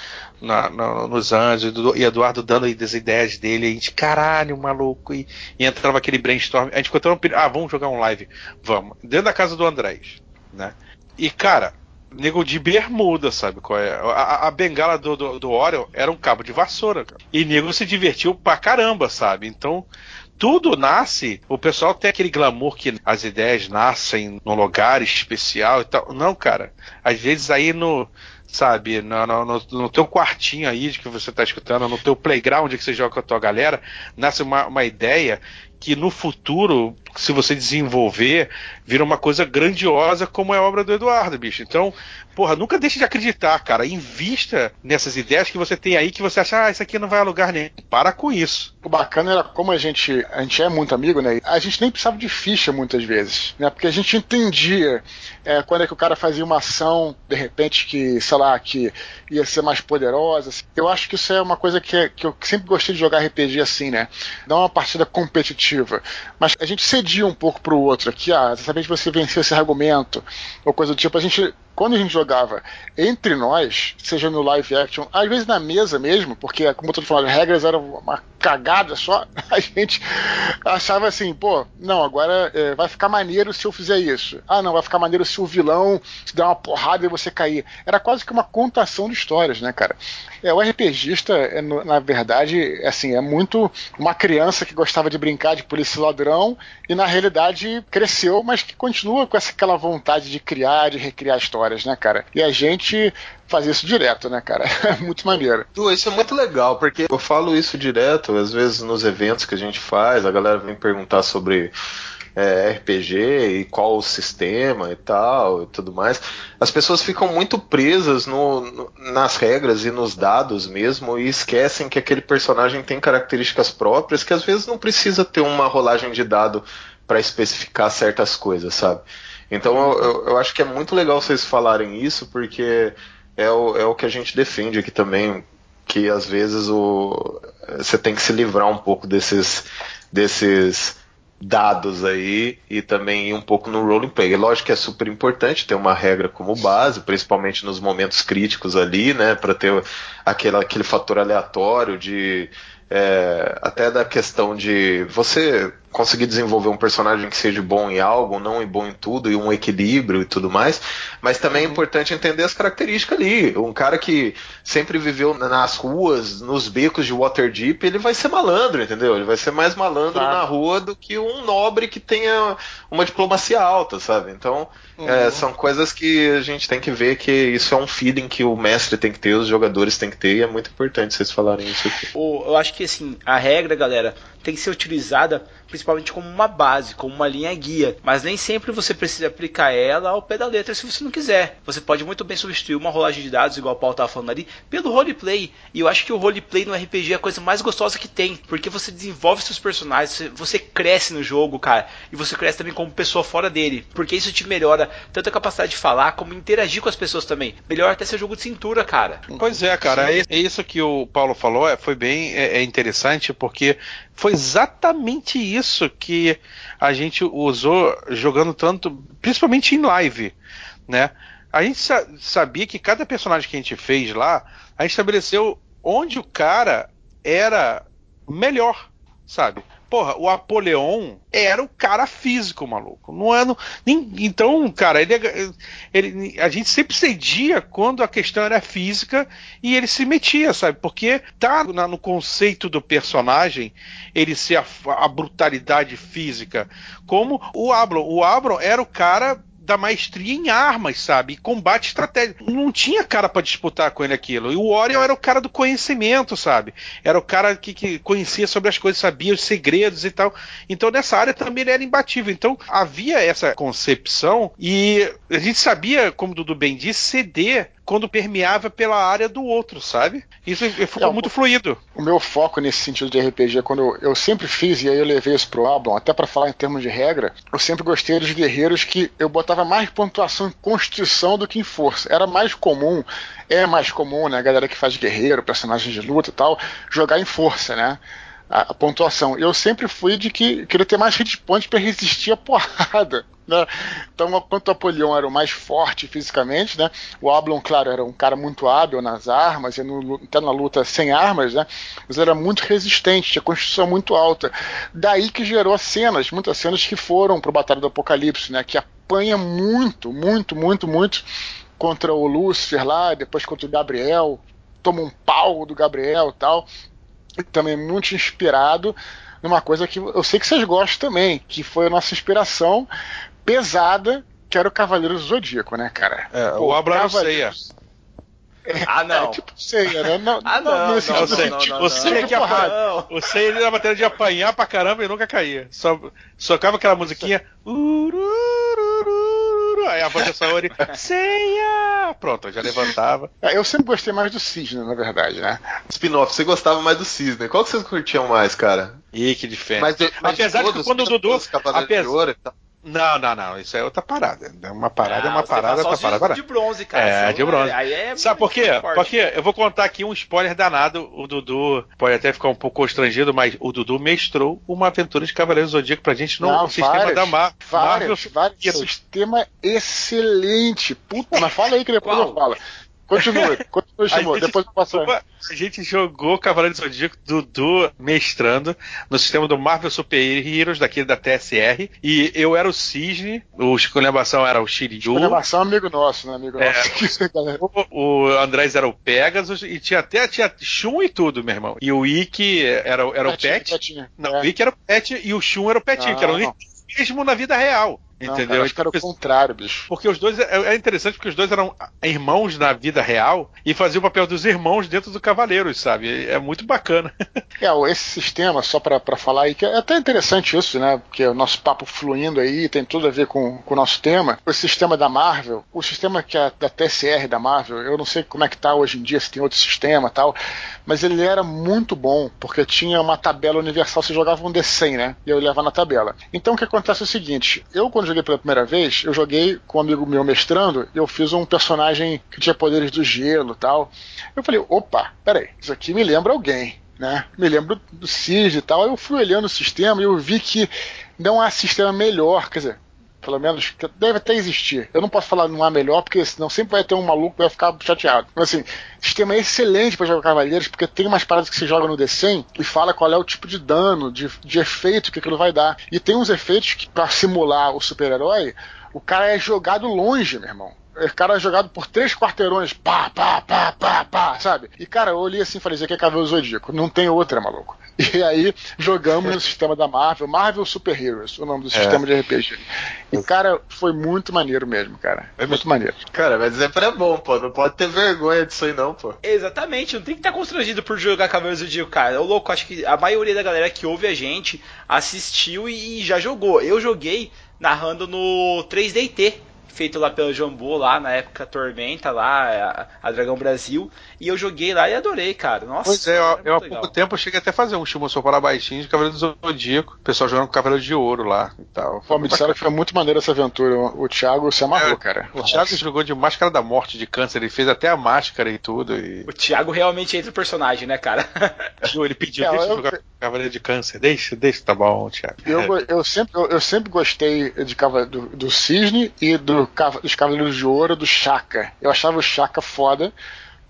na, no, nos anjos, e Eduardo dando as ideias dele, a gente, caralho, maluco, e, e entrava aquele brainstorm. A gente ficou tão. Ah, vamos jogar um live. Vamos. Dentro da casa do Andrés, né? E, cara, nego de bermuda, sabe qual é? A, a bengala do, do, do Orion era um cabo de vassoura, cara. E nego se divertiu pra caramba, sabe? Então, tudo nasce, o pessoal tem aquele glamour que as ideias nascem num lugar especial e tal. Não, cara. Às vezes aí no, sabe, no, no, no, teu quartinho aí que você está escutando, no teu playground que você joga com a tua galera, nasce uma, uma ideia que no futuro, se você desenvolver, vira uma coisa grandiosa como é a obra do Eduardo, bicho. Então, porra, nunca deixe de acreditar, cara. Invista nessas ideias que você tem aí que você acha, ah, isso aqui não vai a lugar nenhum. Para com isso. O bacana era como a gente, a gente é muito amigo, né? A gente nem precisava de ficha muitas vezes, né? Porque a gente entendia é, quando é que o cara fazia uma ação, de repente, que, sei lá, que ia ser mais poderosa. Eu acho que isso é uma coisa que, que eu sempre gostei de jogar RPG assim, né? Não uma partida competitiva. Mas a gente cedia um pouco pro outro aqui, ah, exatamente você venceu esse argumento, ou coisa do tipo, a gente quando a gente jogava entre nós, seja no live action, às vezes na mesa mesmo, porque, como eu tô falando, as regras eram uma cagada só, a gente achava assim, pô, não, agora é, vai ficar maneiro se eu fizer isso. Ah, não, vai ficar maneiro se o vilão te dar uma porrada e você cair. Era quase que uma contação de histórias, né, cara? É, o RPGista, é, na verdade, assim, é muito uma criança que gostava de brincar de polícia ladrão e na realidade cresceu, mas que continua com essa, aquela vontade de criar, de recriar histórias, né, cara? E a gente fazia isso direto, né, cara? É muito maneiro. Isso é muito legal, porque eu falo isso direto, às vezes nos eventos que a gente faz, a galera vem perguntar sobre é, RPG e qual o sistema e tal e tudo mais, as pessoas ficam muito presas no, no, nas regras e nos dados mesmo e esquecem que aquele personagem tem características próprias que às vezes não precisa ter uma rolagem de dado para especificar certas coisas, sabe? Então eu, eu, acho que é muito legal vocês falarem isso porque é o, é o que a gente defende aqui também que às vezes o, você tem que se livrar um pouco desses desses dados aí e também ir um pouco no roleplay. Lógico que é super importante ter uma regra como base, principalmente nos momentos críticos ali, né, para ter aquele, aquele fator aleatório de é, até da questão de você conseguir desenvolver um personagem que seja bom em algo, não bom em tudo, e um equilíbrio e tudo mais. Mas também é uhum. importante entender as características ali. Um cara que sempre viveu nas ruas, nos becos de Waterdeep, ele vai ser malandro, entendeu? Ele vai ser mais malandro claro. na rua do que um nobre que tenha uma diplomacia alta, sabe? Então, é, uhum. é, são coisas que a gente tem que ver que isso é um feeling que o mestre tem que ter, os jogadores têm que ter, e é muito importante vocês falarem isso aqui. Eu acho que assim, a regra, galera, tem que ser utilizada principalmente como uma base, como uma linha guia, mas nem sempre você precisa aplicar ela ao pé da letra se você não quiser. Você pode muito bem substituir uma rolagem de dados, igual o Paulo estava falando ali, pelo roleplay. E eu acho que o roleplay no RPG é a coisa mais gostosa que tem, porque você desenvolve seus personagens, você cresce no jogo, cara, e você cresce também como pessoa fora dele, porque isso te melhora tanto a capacidade de falar como interagir com as pessoas também. Melhora até seu jogo de cintura, cara. Pois é, cara, é isso que o Paulo falou, é, foi bem é, é interessante, porque foi exatamente isso que a gente usou jogando tanto, principalmente em live, né? A gente sabia que cada personagem que a gente fez lá, a gente estabeleceu onde o cara era melhor, sabe? Porra, o Apoleon era o cara físico, maluco. Não é. nem, então, cara, ele, ele, a gente sempre cedia quando a questão era física e ele se metia, sabe? Porque tá na, no conceito do personagem ele ser a, a brutalidade física. Como o Ablon. O Ablon era o cara da maestria em armas, sabe? E combate estratégico. Não tinha cara para disputar com ele aquilo. E o Orion era o cara do conhecimento, sabe? Era o cara que, que, conhecia sobre as coisas, sabia os segredos e tal. Então nessa área também ele era imbatível. Então havia essa concepção e a gente sabia, como o Dudu bem disse, ceder quando permeava pela área do outro, sabe? Isso ficou é, muito o, fluido. O meu foco nesse sentido de RPG, quando eu, eu sempre fiz, e aí eu levei isso pro Ablon, até para falar em termos de regra, eu sempre gostei dos guerreiros que eu botava mais pontuação em constituição do que em força. Era mais comum, é mais comum, né, a galera que faz guerreiro, personagem de luta e tal, jogar em força, né? A, pontuação. Eu sempre fui de que queria ter mais hit points para resistir a porrada. Né? Então, enquanto o Apolion era o mais forte fisicamente, né? o Ablon, claro, era um cara muito hábil nas armas, e no, até na luta sem armas, né? mas era muito resistente, tinha constituição muito alta. Daí que gerou cenas, muitas cenas que foram para o Batalha do Apocalipse, né? que apanha muito, muito, muito, muito contra o Lúcifer lá, depois contra o Gabriel, toma um pau do Gabriel tal. Também muito inspirado numa coisa que eu sei que vocês gostam também, que foi a nossa inspiração pesada, que era o Cavaleiro do Zodíaco, né, cara? É, Pô, o Abra Ceia. É, ah, não. É, tipo ceia, né? Não, ah, não. não, não, não, não, Você que apanha. O Ceia ele era matéria de apanhar pra caramba e nunca caía. Só socava aquela musiquinha. Aí a voz da Saori, ceia! Pronto, já levantava. É, eu sempre gostei mais do Cisne, na verdade, né? Spin-off, você gostava mais do Cisne. Qual que vocês curtiam mais, cara? Ih, que diferente. Mas, mas Apesar de, todos, que quando o Dudu. Apesar... de ouro e tal. Não, não, não. Isso é outra parada. É uma parada, é uma Ah, você parada, outra só os de- parada. de bronze, cara. É, de bronze. Aí é Sabe por quê? Porque eu vou contar aqui um spoiler danado. O Dudu pode até ficar um pouco constrangido, mas o Dudu mestrou uma aventura de Cavaleiro do Zodíaco pra gente no Não, sistema várias, da Mar Marvel. Vários, vários. Sistema excelente. Puta, mas fala aí que depois Qual? eu falo. Continue, continue, Shimon, depois eu passo. jogou, a gente jogou Cavaleiro do Zodíaco Dudu mestrando no sistema do Marvel Super Heroes, daquele da TSR. E eu era o Cisne, o escolhambação era o Shiryu. Animação é amigo nosso, né, amigo É. nosso. O, o Andrés era o Pegasus e tinha até tinha Shun e tudo, meu irmão. E o Ikki era, era o Pet. Não, É. o Ikki era o Pet e o Shun era o Petinho, que era o mesmo na vida real. Não, Entendeu? cara, acho que era o contrário, bicho. Porque os dois é, é interessante porque os dois eram irmãos na vida real e faziam o papel dos irmãos dentro do Cavaleiros, sabe? É muito bacana. É, esse sistema, só pra pra falar aí, que é até interessante isso, né? Porque o nosso papo fluindo aí tem tudo a ver com, com o nosso tema. O sistema da Marvel, o sistema que é da TSR da Marvel, eu não sei como é que tá hoje em dia, se tem outro sistema e tal, mas ele era muito bom, porque tinha uma tabela universal, você jogava um D100, né? E eu levava na tabela. Então o que acontece é o seguinte, eu quando joguei pela primeira vez, eu joguei com um amigo meu mestrando, eu fiz um personagem que tinha poderes do gelo tal. Eu falei, opa, peraí, isso aqui me lembra alguém né? Me lembro do CIS e tal. Eu fui olhando o sistema e eu vi que não há sistema melhor, quer dizer, pelo menos que deve até existir. Eu não posso falar não há melhor, porque senão sempre vai ter um maluco que vai ficar chateado. Mas assim, sistema é excelente para jogar Cavaleiros, porque tem umas paradas que você joga no D100 e fala qual é o tipo de dano, de, de efeito que aquilo vai dar. E tem uns efeitos que, para simular o super-herói, o cara é jogado longe, meu irmão. O cara é jogado por três quarteirões, pá, pá, pá, pá, pá, sabe? E cara, eu olhei assim e falei, isso aqui é Cavaleiro Zodíaco, não tem outra, maluco. E aí jogamos no sistema da Marvel, Marvel Super Heroes, o nome do sistema de RPG. E cara, foi muito maneiro mesmo, cara. É muito maneiro. Cara, mas é bom, pô. Não pode ter vergonha disso aí, não, pô. Exatamente, não tem que estar constrangido por jogar Cavaleiros do Zodíaco, cara. Ô louco, acho que a maioria da galera que ouve a gente assistiu e já jogou. Eu joguei narrando no 3DT, feito lá pelo Jambô, lá na época Tormenta, lá, a, a Dragão Brasil. E eu joguei lá e adorei, cara. Nossa, Pois é, eu, era eu há pouco tempo eu cheguei até a fazer um Shimoso para baixinho de Cavaleiro do Zodíaco. O pessoal jogando com Cavaleiro de Ouro lá e tal. Pô, me disseram que foi muito maneiro essa aventura. O Thiago se amarrou, É, cara. O Thiago jogou de Máscara da Morte de câncer, ele fez até a máscara e tudo. E... O Thiago realmente entra o personagem, né, cara? Ele pediu, É, deixa eu- jogar Cavaleiro de Câncer, deixa, deixa, tá bom, Thiago. Eu, go- eu, sempre, eu, eu sempre gostei de cava- do, do Cisne e do, dos Cavaleiros de Ouro do Chaka. Eu achava o Chaka foda,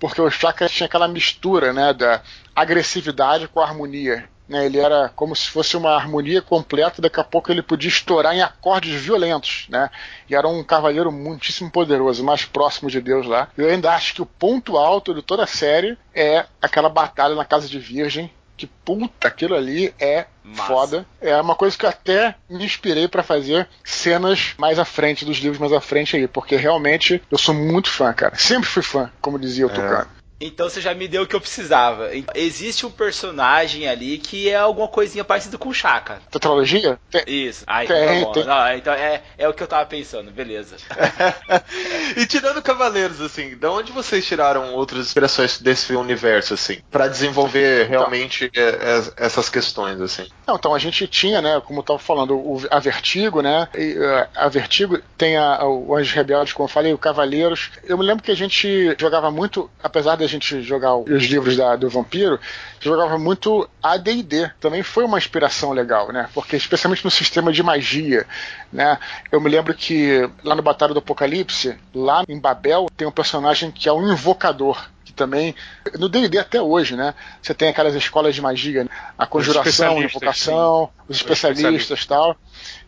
porque o Chaka tinha aquela mistura né, da agressividade com a harmonia. Né, ele era como se fosse uma harmonia completa, daqui a pouco ele podia estourar em acordes violentos. Né, e era um cavaleiro muitíssimo poderoso, mais próximo de Deus lá. Eu ainda acho que o ponto alto de toda a série é aquela batalha na Casa de Virgem. Que puta, aquilo ali é Massa. foda. É uma coisa que eu até me inspirei pra fazer cenas mais à frente, dos livros mais à frente aí, porque realmente eu sou muito fã, cara. Sempre fui fã, como dizia o Tucano. Então você já me deu o que eu precisava. Existe um personagem ali que é alguma coisinha parecida com o Chaka. Tetralogia? Tem- Isso. Ah, então Tem, tá tem. Não, então é, é o que eu tava pensando, beleza. e tirando Cavaleiros, assim, da onde vocês tiraram outras inspirações desse universo, assim, Pra desenvolver realmente é, é, essas questões, assim? Não, então a gente tinha, né, como eu tava falando, o- a Vertigo, né? e, uh, a Vertigo tem a, o Anjos Rebeldes, como eu falei, o Cavaleiros. Eu me lembro que a gente jogava muito, apesar de a gente jogar os livros da, do Vampiro, jogava muito AD&D. Também foi uma inspiração legal, né? Porque especialmente no sistema de magia, né? Eu me lembro que lá no Batalha do Apocalipse, lá em Babel, tem um personagem que é um invocador que também no D&D até hoje, né? Você tem aquelas escolas de magia, né? a conjuração, a invocação, sim. os especialistas, e tal.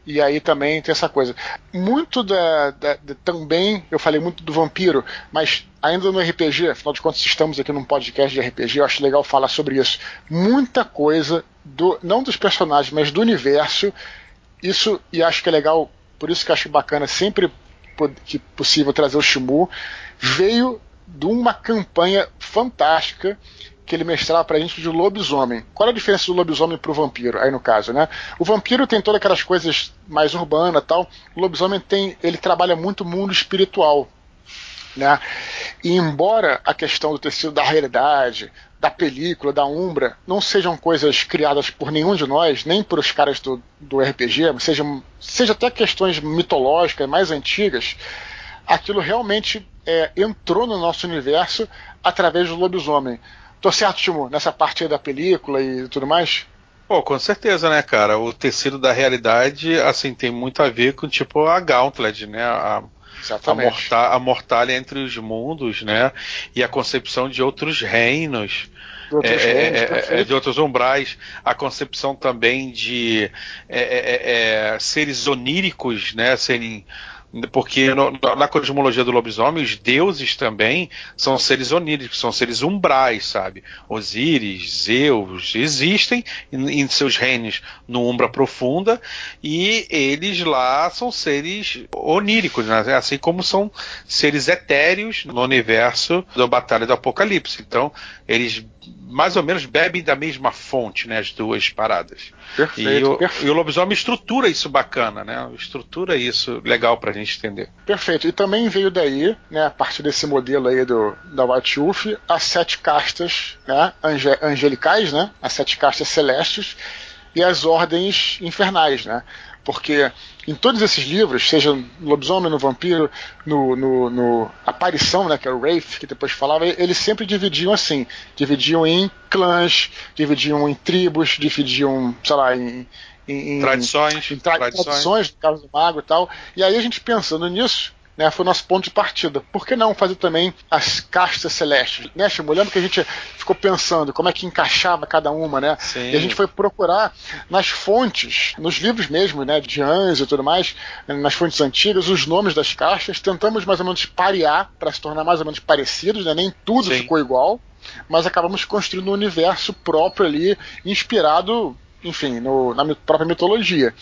E aí também tem essa coisa. Muito da, da, da, também, eu falei muito do vampiro, mas ainda no RPG, afinal de contas estamos aqui num podcast de RPG, eu acho legal falar sobre isso. Muita coisa do não dos personagens, mas do universo. Isso e acho que é legal, por isso que eu acho bacana sempre que possível trazer o Shimu, veio de uma campanha fantástica que ele mestrava pra gente de lobisomem. Qual é a diferença do lobisomem pro vampiro, aí no caso, né? O vampiro tem todas aquelas coisas mais urbanas tal. O lobisomem tem. ele trabalha muito o mundo espiritual. Né? E embora a questão do tecido da realidade, da película, da Umbra, não sejam coisas criadas por nenhum de nós, nem por os caras do, do RPG, seja, seja até questões mitológicas mais antigas, aquilo realmente é, entrou no nosso universo através do lobisomem. Tô certo, Timo, nessa parte aí da película e tudo mais? Pô, com certeza, né, cara? O tecido da realidade, assim, tem muito a ver com, tipo, a Gauntlet, né? A, a, morta, a mortalha entre os mundos, né? E a concepção de outros reinos. De outros, é, reinos, é, é de outros umbrais, a concepção também de é, é, seres oníricos, né? Serem porque no, na cosmologia do lobisomem, os deuses também são seres oníricos, são seres umbrais, sabe? Osíris, Zeus, existem em, em seus reinos no Umbra Profunda e eles lá são seres oníricos, né? assim como são seres etéreos no universo da Batalha do Apocalipse. Então, eles mais ou menos bebem da mesma fonte, né? As duas paradas. Perfeito, e, o, perfeito. e o lobisomem estrutura isso bacana, né? Estrutura isso legal pra gente entender. Perfeito. E também veio daí, né, a partir desse modelo aí do, da White Wolf, as sete castas né, ange, angelicais, né? As sete castas celestes e as ordens infernais, né? Porque em todos esses livros, seja no Lobisomem, no Vampiro, no, no, no Aparição, né, que é o Wraith, que depois falava, eles sempre dividiam assim: dividiam em clãs, dividiam em tribos, dividiam, sei lá, em. em tradições, em tra tradições, tradições, no caso do mago e tal. E aí a gente pensando nisso, né, foi o nosso ponto de partida. Por que não fazer também as castas celestes? Né, Chimu? Lembra que a gente ficou pensando como é que encaixava cada uma, né? Sim. E a gente foi procurar nas fontes, nos livros mesmo, né, de Anjos e tudo mais, nas fontes antigas, os nomes das castas. Tentamos mais ou menos parear para se tornar mais ou menos parecidos, né? Nem tudo Sim. ficou igual, mas acabamos construindo um universo próprio ali, inspirado enfim, no, na própria mitologia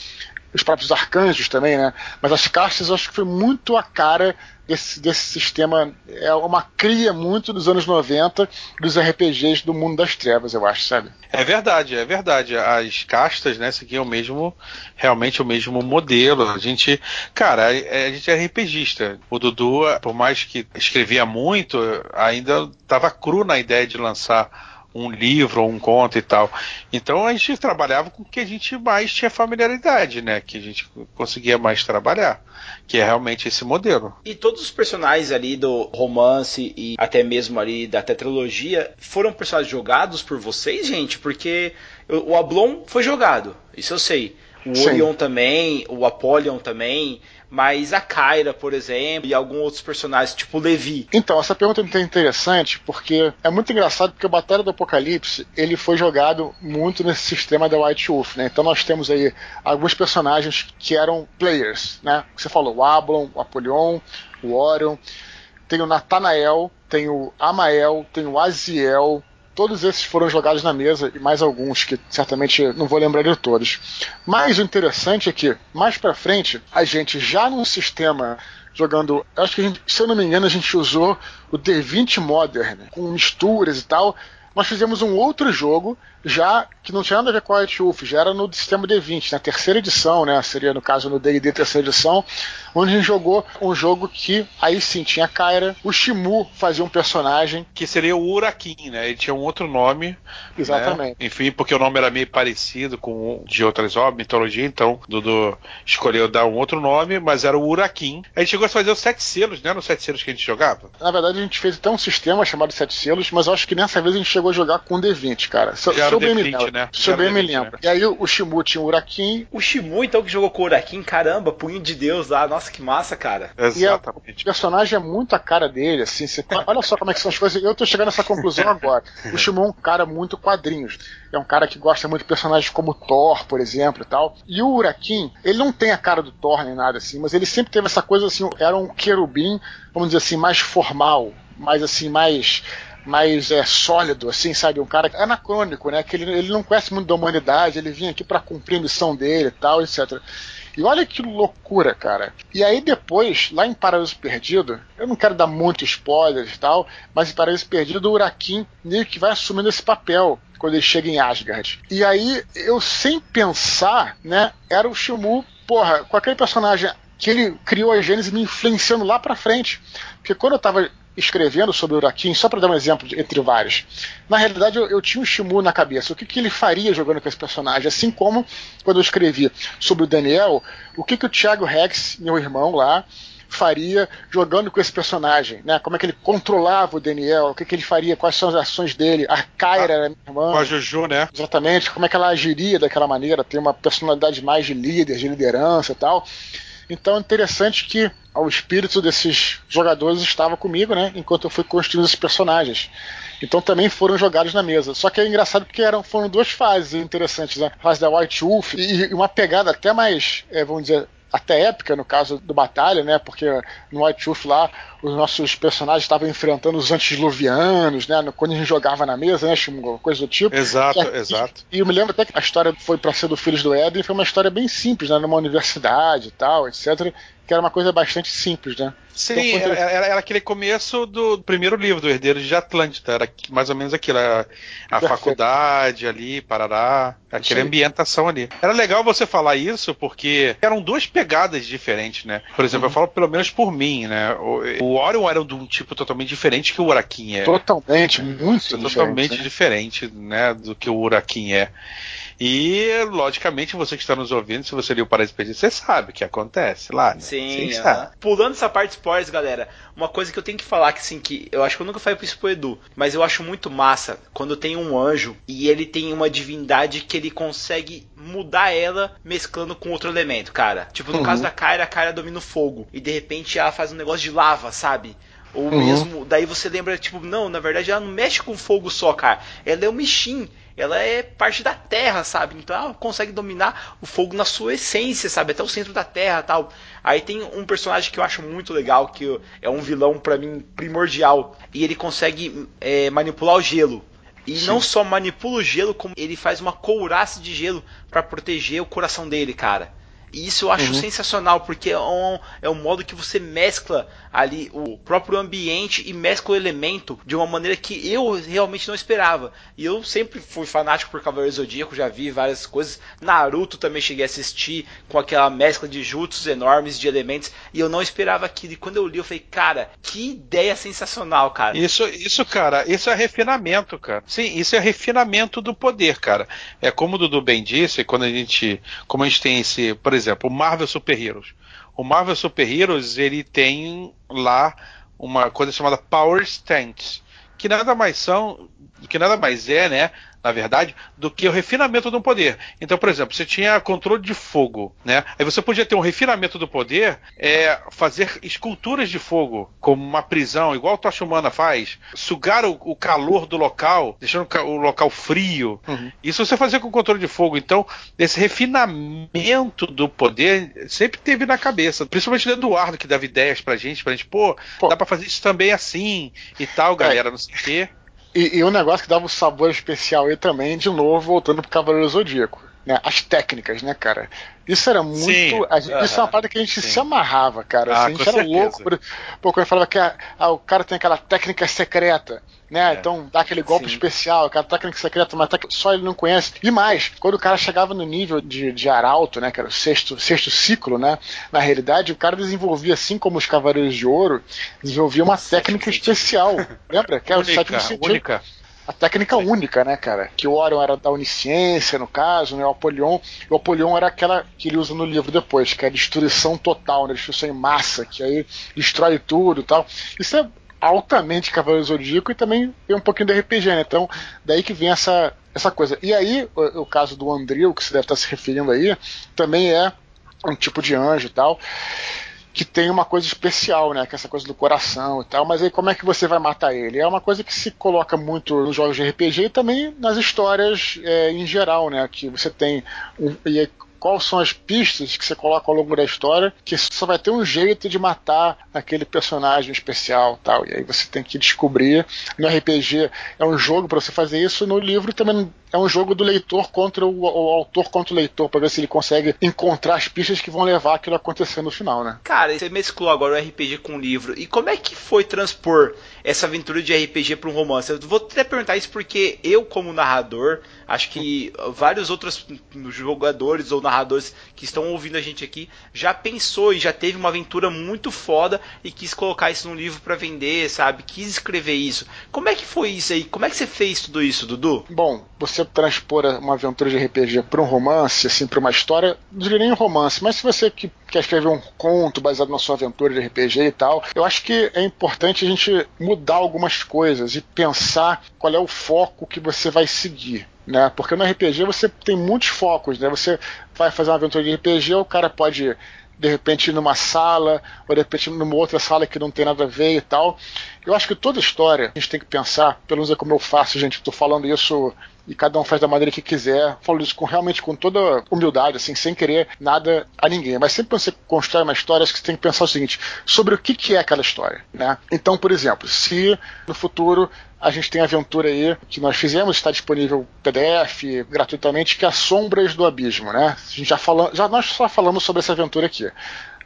os próprios arcanjos também, né? Mas as castas acho que foi muito a cara desse, desse sistema. É uma cria muito dos anos 90 dos RPGs do mundo das trevas, eu acho, sabe? É verdade, é verdade. As castas, né, seguiam o mesmo, realmente o mesmo modelo. A gente, cara, a, a gente é RPGista. O Dudu, por mais que escrevia muito, ainda estava cru na ideia de lançar um livro ou um conto e tal. Então a gente trabalhava com o que a gente mais tinha familiaridade, né? Que a gente conseguia mais trabalhar, que é realmente esse modelo. E todos os personagens ali do romance e até mesmo ali da tetralogia foram personagens jogados por vocês, gente? Porque o Ablon foi jogado, isso eu sei. O Sim. Orion também, o Apollyon também, mas a Kyra, por exemplo, e alguns outros personagens, tipo o Levi. Então, essa pergunta é interessante porque é muito engraçado porque o Batalha do Apocalipse ele foi jogado muito nesse sistema da White Wolf, né? Então nós temos aí alguns personagens que eram players, né? Você falou o Ablon, o Apollyon, o Orion, tem o Nathanael, tem o Amael, tem o Aziel, todos esses foram jogados na mesa e mais alguns que certamente não vou lembrar de todos. Mas o interessante é que mais para frente a gente já num sistema jogando, acho que gente, se eu não me engano a gente usou o D20 Modern com misturas e tal. nós fizemos um outro jogo, já que não tinha nada a ver com a Wolf, já era no sistema D20, na terceira edição, né? Seria no caso no D&D terceira edição, onde a gente jogou um jogo que aí sim tinha Kyra, o Shimu fazia um personagem que seria o Urakin, né? Ele tinha um outro nome, exatamente. Né? Enfim, porque o nome era meio parecido com o de outras obras, mitologia, então Dudu escolheu dar um outro nome, mas era o Urakin. A gente chegou a fazer os sete selos, né? Nos sete selos que a gente jogava. Na verdade, a gente fez até um sistema chamado sete selos, mas eu acho que nessa vez a gente chegou a jogar com D20, cara. Já se eu bem me D20, lembro. né? Se eu bem me D20, lembro. E aí o Shimu tinha o Urakin. O Shimu, então, que jogou com o Urakin, caramba, punho de Deus lá, nossa, que massa, cara. E a- o Exatamente. personagem é muito a cara dele, assim. você- olha só como é que são as coisas. Eu tô chegando nessa conclusão agora. O Shimu é um cara muito quadrinhos. É um cara que gosta muito de personagens como Thor, por exemplo, e tal. E o Urakin, ele não tem a cara do Thor nem nada assim, mas ele sempre teve essa coisa assim, era um querubim, vamos dizer assim, mais formal, mais assim, mais mais é, sólido, assim, sabe? Um cara anacrônico, né? Que ele, ele não conhece muito da humanidade, ele vinha aqui para cumprir a missão dele e tal, etc. E olha que loucura, cara. E aí depois, lá em Paraíso Perdido, eu não quero dar muito spoiler e tal, mas em Paraíso Perdido o Urakin meio que vai assumindo esse papel quando ele chega em Asgard. E aí eu sem pensar, né, era o Shimu, porra, com aquele personagem que ele criou a Gênesis me influenciando lá pra frente. Porque quando eu tava escrevendo sobre o Urakin, só para dar um exemplo de- entre vários, na realidade eu, eu tinha um Shimu na cabeça, o que, que ele faria jogando com esse personagem, assim como quando eu escrevi sobre o Daniel, o que, que o Thiago Rex, meu irmão lá, faria jogando com esse personagem, né? Como é que ele controlava o Daniel, o que, que ele faria, quais são as ações dele, a Kyra, era minha irmã. Com a Juju, né? Exatamente, como é que ela agiria daquela maneira, ter uma personalidade mais de líder, de liderança e tal. Então é interessante que o espírito desses jogadores estava comigo, né? Enquanto eu fui construindo esses personagens. Então também foram jogados na mesa. Só que é engraçado porque eram, foram duas fases interessantes, né? A fase da White Wolf e, e uma pegada até mais, é, vamos dizer, até épica no caso do Batalha, né? Porque no White Wolf lá os nossos personagens estavam enfrentando os antediluvianos, né? Quando a gente jogava na mesa, né? Coisa do tipo. Exato, E- exato. E eu me lembro até que a história foi para ser do Filhos do Éden, foi uma história bem simples, né? Numa universidade e tal, etc. Que era uma coisa bastante simples, né? Sim, Então, era, era- era aquele começo do primeiro livro, do Herdeiro de Atlântida. Era mais ou menos aquilo. A, a faculdade ali, Parará, aquela aí. ambientação ali. Era legal você falar isso porque eram duas pegadas diferentes, né? Por exemplo, Uhum. eu falo pelo menos por mim, né? O, o Orion era de um tipo totalmente diferente que o Urakin é. Totalmente, muito totalmente diferente, diferente, né, do que o Urakin é. E, logicamente, você que está nos ouvindo, se você leu o Paraíso Perdido, você sabe o que acontece lá. Né? Sim, aham. sabe. pulando essa parte de spoilers, galera, uma coisa que eu tenho que falar que assim, que eu acho que eu nunca falei isso pro Edu, mas eu acho muito massa quando tem um anjo e ele tem uma divindade que ele consegue mudar ela mesclando com outro elemento, cara. Tipo, no Uhum. caso da Kyra, a Kyra domina o fogo e de repente ela faz um negócio de lava, sabe? Ou Uhum. mesmo, daí você lembra, tipo, não, na verdade ela não mexe com fogo só, cara. Ela é o Michin. Ela é parte da terra, sabe? Então ela consegue dominar o fogo na sua essência, sabe? Até o centro da terra tal. Aí tem um personagem que eu acho muito legal, que é um vilão pra mim primordial. E ele consegue é, manipular o gelo. E não só manipula o gelo, como ele faz uma couraça de gelo pra proteger o coração dele, cara. E isso eu acho sensacional, porque é um, é um modo que você mescla ali o próprio ambiente e mescla o elemento de uma maneira que eu realmente não esperava. E eu sempre fui fanático por Cavaleiro Zodíaco, já vi várias coisas. Naruto também cheguei a assistir com aquela mescla de jutsus enormes de elementos. E eu não esperava aquilo. E quando eu li, eu falei, cara, que ideia sensacional, cara. Isso, isso, cara, isso é refinamento, cara. Sim, isso é refinamento do poder, cara. É como o Dudu bem disse, quando a gente, como a gente tem esse, por exemplo, Marvel Super Heroes. O Marvel Super Heroes, ele tem lá uma coisa chamada Power Stance, que nada mais são, que nada mais é, né, na verdade, do que o refinamento do poder. Então, por exemplo, você tinha controle de fogo, né? Aí você podia ter um refinamento do poder, é, fazer esculturas de fogo, como uma prisão, igual o Tocha Humana faz, sugar o, o calor do local, deixando o ca- o local frio. Uhum. Isso você fazia com controle de fogo. Então, esse refinamento do poder sempre teve na cabeça, principalmente do Eduardo, que dava ideias pra gente, pra gente, pô, Pô. dá pra fazer isso também assim e tal, galera, não sei o quê. E, e um negócio que dava um sabor especial aí também, de novo, voltando pro Cavaleiro Zodíaco. né, as técnicas, né, cara? Isso era muito. Gente, isso é uma parada que a gente sim. se amarrava, cara. Ah, assim, a gente era certeza. louco. Por, pô, quando falava que a, a, o cara tem aquela técnica secreta. Né? É. Então dá aquele golpe sim. especial, aquela técnica secreta, mas só ele não conhece. E mais, quando o cara chegava no nível de, de arauto, né? Que era o sexto, sexto ciclo, né? Na realidade, o cara desenvolvia, assim como os Cavaleiros de Ouro, desenvolvia uma técnica especial. Lembra? Que era o sétimo única a técnica única, né, cara? Que o Orion era da onisciência, no caso, né? O Apolion. O Apolion era aquela que ele usa no livro depois, que é a destruição total, né? Destruição em massa, que aí destrói tudo e tal. Isso é altamente Cavaleiro Zodíaco e também tem um pouquinho de RPG, né? Então, daí que vem essa, essa coisa. E aí, o, o caso do Andril, que você deve estar se referindo aí, também é um tipo de anjo e tal que tem uma coisa especial, né? Que é essa coisa do coração e tal. Mas aí como é que você vai matar ele? É uma coisa que se coloca muito nos jogos de RPG e também nas histórias é, em geral, né? Que você tem um, e quais são as pistas que você coloca ao longo da história que só vai ter um jeito de matar aquele personagem especial tal e aí você tem que descobrir no RPG é um jogo para você fazer isso no livro também é um jogo do leitor contra o, o autor contra o leitor, para ver se ele consegue encontrar as pistas que vão levar aquilo a acontecer no final, né? Cara, você mesclou agora o RPG com o livro. E como é que foi transpor essa aventura de RPG para um romance? Eu vou até perguntar isso porque eu, como narrador, acho que vários outros jogadores ou narradores que estão ouvindo a gente aqui já pensou e já teve uma aventura muito foda e quis colocar isso num livro para vender, sabe? Quis escrever isso. Como é que foi isso aí? Como é que você fez tudo isso, Dudu? Bom, você transpor uma aventura de RPG para um romance, assim, para uma história, não diria nem um romance, mas se você que quer escrever um conto baseado na sua aventura de RPG e tal, eu acho que é importante a gente mudar algumas coisas e pensar qual é o foco que você vai seguir. Né? Porque no RPG você tem muitos focos, né? Você vai fazer uma aventura de RPG, o cara pode de repente numa sala, ou de repente numa outra sala que não tem nada a ver e tal. Eu acho que toda história a gente tem que pensar, pelo menos é como eu faço, gente, estou falando isso e cada um faz da maneira que quiser. Falo isso com, realmente com toda humildade, assim, sem querer nada a ninguém. Mas sempre que você constrói uma história, acho que você tem que pensar o seguinte: sobre o que, que é aquela história. Né? Então, por exemplo, se no futuro a gente tem a aventura aí que nós fizemos, está disponível PDF gratuitamente, que é Sombras do Abismo, né? A gente já falou, já nós só falamos sobre essa aventura aqui.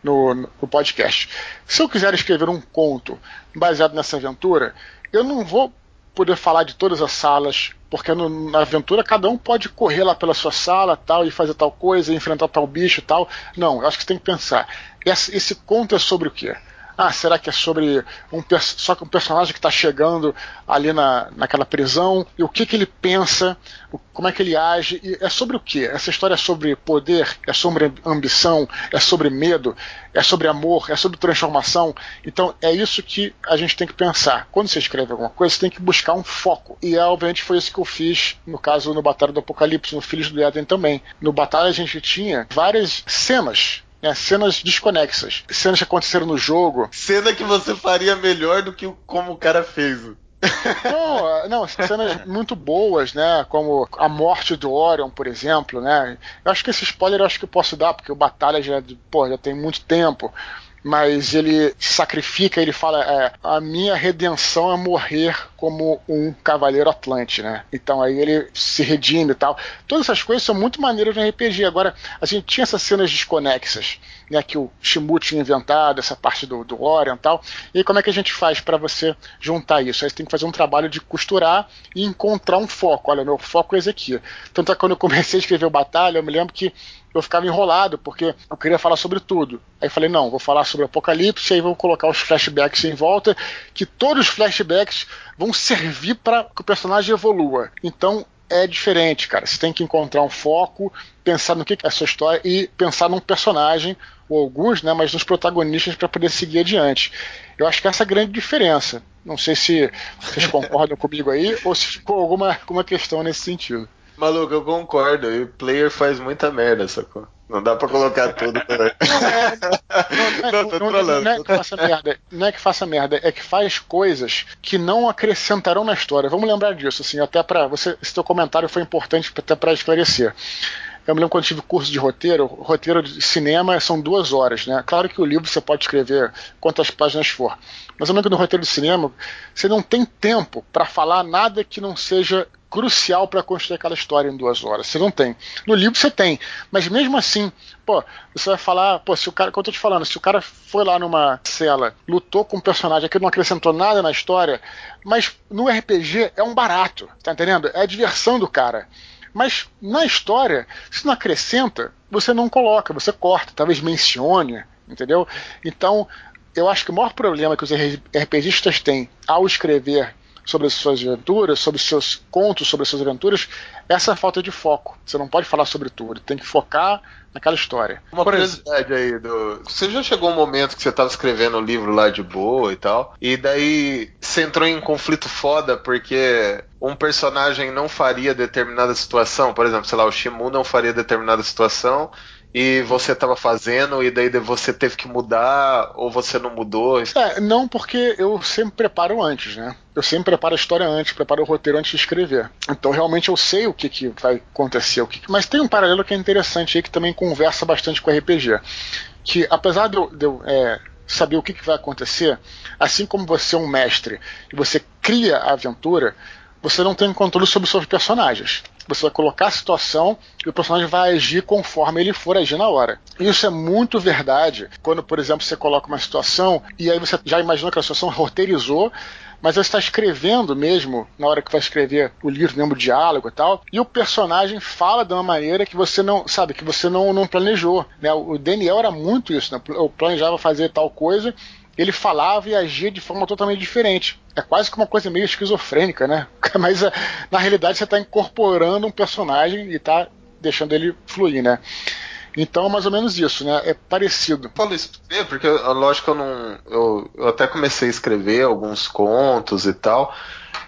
No, no podcast. Se eu quiser escrever um conto baseado nessa aventura, eu não vou poder falar de todas as salas, porque no, na aventura cada um pode correr lá pela sua sala tal e fazer tal coisa, enfrentar tal bicho e tal. Não, eu acho que você tem que pensar. Esse, esse conto é sobre o quê? Ah, será que é sobre um, só um personagem que está chegando ali na, naquela prisão e o que, que ele pensa, o, como é que ele age? E é sobre o que? Essa história é sobre poder, é sobre ambição, é sobre medo, é sobre amor, é sobre transformação. Então é isso que a gente tem que pensar. Quando você escreve alguma coisa, você tem que buscar um foco. E obviamente foi isso que eu fiz no caso no Batalha do Apocalipse, no Filhos do Éden também. No Batalha a gente tinha várias cenas é, cenas desconexas. Cenas que aconteceram no jogo. Cena que você faria melhor do que como o cara fez. Não, não, cenas muito boas, né? Como a morte do Orion, por exemplo, né? Eu acho que esse spoiler eu acho que eu posso dar, porque o Batalha já, pô, já tem muito tempo mas ele sacrifica, ele fala: é, a minha redenção é morrer como um cavaleiro atlante, né? Então aí ele se redime e tal. Todas essas coisas são muito maneiras no RPG. Agora, a gente tinha essas cenas desconexas, né? Que o Shimu tinha inventado, essa parte do, do Orion e tal. E como é que a gente faz para você juntar isso? Aí você tem que fazer um trabalho de costurar e encontrar um foco. Olha, meu foco é esse aqui. Tanto é que quando eu comecei a escrever o Batalha, eu me lembro que eu ficava enrolado, porque eu queria falar sobre tudo. Aí falei, não, vou falar sobre Apocalipse, aí vou colocar os flashbacks em volta, que todos os flashbacks vão servir para que o personagem evolua. Então é diferente, cara. Você tem que encontrar um foco, pensar no que é a sua história e pensar num personagem, ou alguns, né, mas nos protagonistas para poder seguir adiante. Eu acho que essa é a grande diferença. Não sei se vocês concordam comigo aí ou se ficou alguma, alguma questão nesse sentido. Maluco, eu concordo. E o player faz muita merda, sacou? Não dá pra colocar tudo. Não é que faça merda, não é que faça merda, é que faz coisas que não acrescentarão na história. Vamos lembrar disso, assim, até para você, esse teu comentário foi importante até para esclarecer. Eu me lembro quando tive curso de roteiro, roteiro de cinema são duas horas, né? Claro que o livro você pode escrever quantas páginas for. Mas eu lembro que no roteiro de cinema você não tem tempo para falar nada que não seja crucial para construir aquela história em duas horas. Você não tem. No livro você tem, mas mesmo assim, pô, você vai falar, pô, se o cara, como eu tô te falando, se o cara foi lá numa cela, lutou com um personagem que não acrescentou nada na história, mas no RPG é um barato, tá entendendo? É a diversão do cara. Mas na história, se não acrescenta, você não coloca, você corta, talvez mencione, entendeu? Então, eu acho que o maior problema que os RPGistas têm ao escrever sobre as suas aventuras, sobre os seus contos, sobre as suas aventuras, é essa falta de foco. Você não pode falar sobre tudo, tem que focar naquela história. Uma curiosidade aí, do... você já chegou um momento que você estava escrevendo o um livro lá de boa e tal, e daí você entrou em um conflito foda porque um personagem não faria determinada situação, por exemplo, sei lá, o Shimu não faria determinada situação e você estava fazendo e daí você teve que mudar ou você não mudou? É, não, porque eu sempre preparo antes, né? Eu sempre preparo a história antes, preparo o roteiro antes de escrever. Então realmente eu sei o que, que vai acontecer. O que, mas tem um paralelo que é interessante aí que também conversa bastante com o RPG. Que apesar de eu, de eu é, saber o que, que vai acontecer, assim como você é um mestre e você cria a aventura, você não tem controle sobre os seus personagens. Você vai colocar a situação e o personagem vai agir conforme ele for agir na hora. Isso é muito verdade quando, por exemplo, você coloca uma situação e aí você já imaginou que a situação roteirizou, mas você está escrevendo mesmo, na hora que vai escrever o livro, mesmo o diálogo e tal, e o personagem fala de uma maneira que você não, sabe, que você não, não planejou. Né? O Daniel era muito isso, né? eu planejava fazer tal coisa ele falava e agia de forma totalmente diferente. É quase que uma coisa meio esquizofrênica, né? Mas eh, na realidade você está incorporando um personagem e está deixando ele fluir, né? Então é mais ou menos isso, né? É parecido. Falo isso porque, lógico, eu não. Eu, eu até comecei a escrever alguns contos e tal.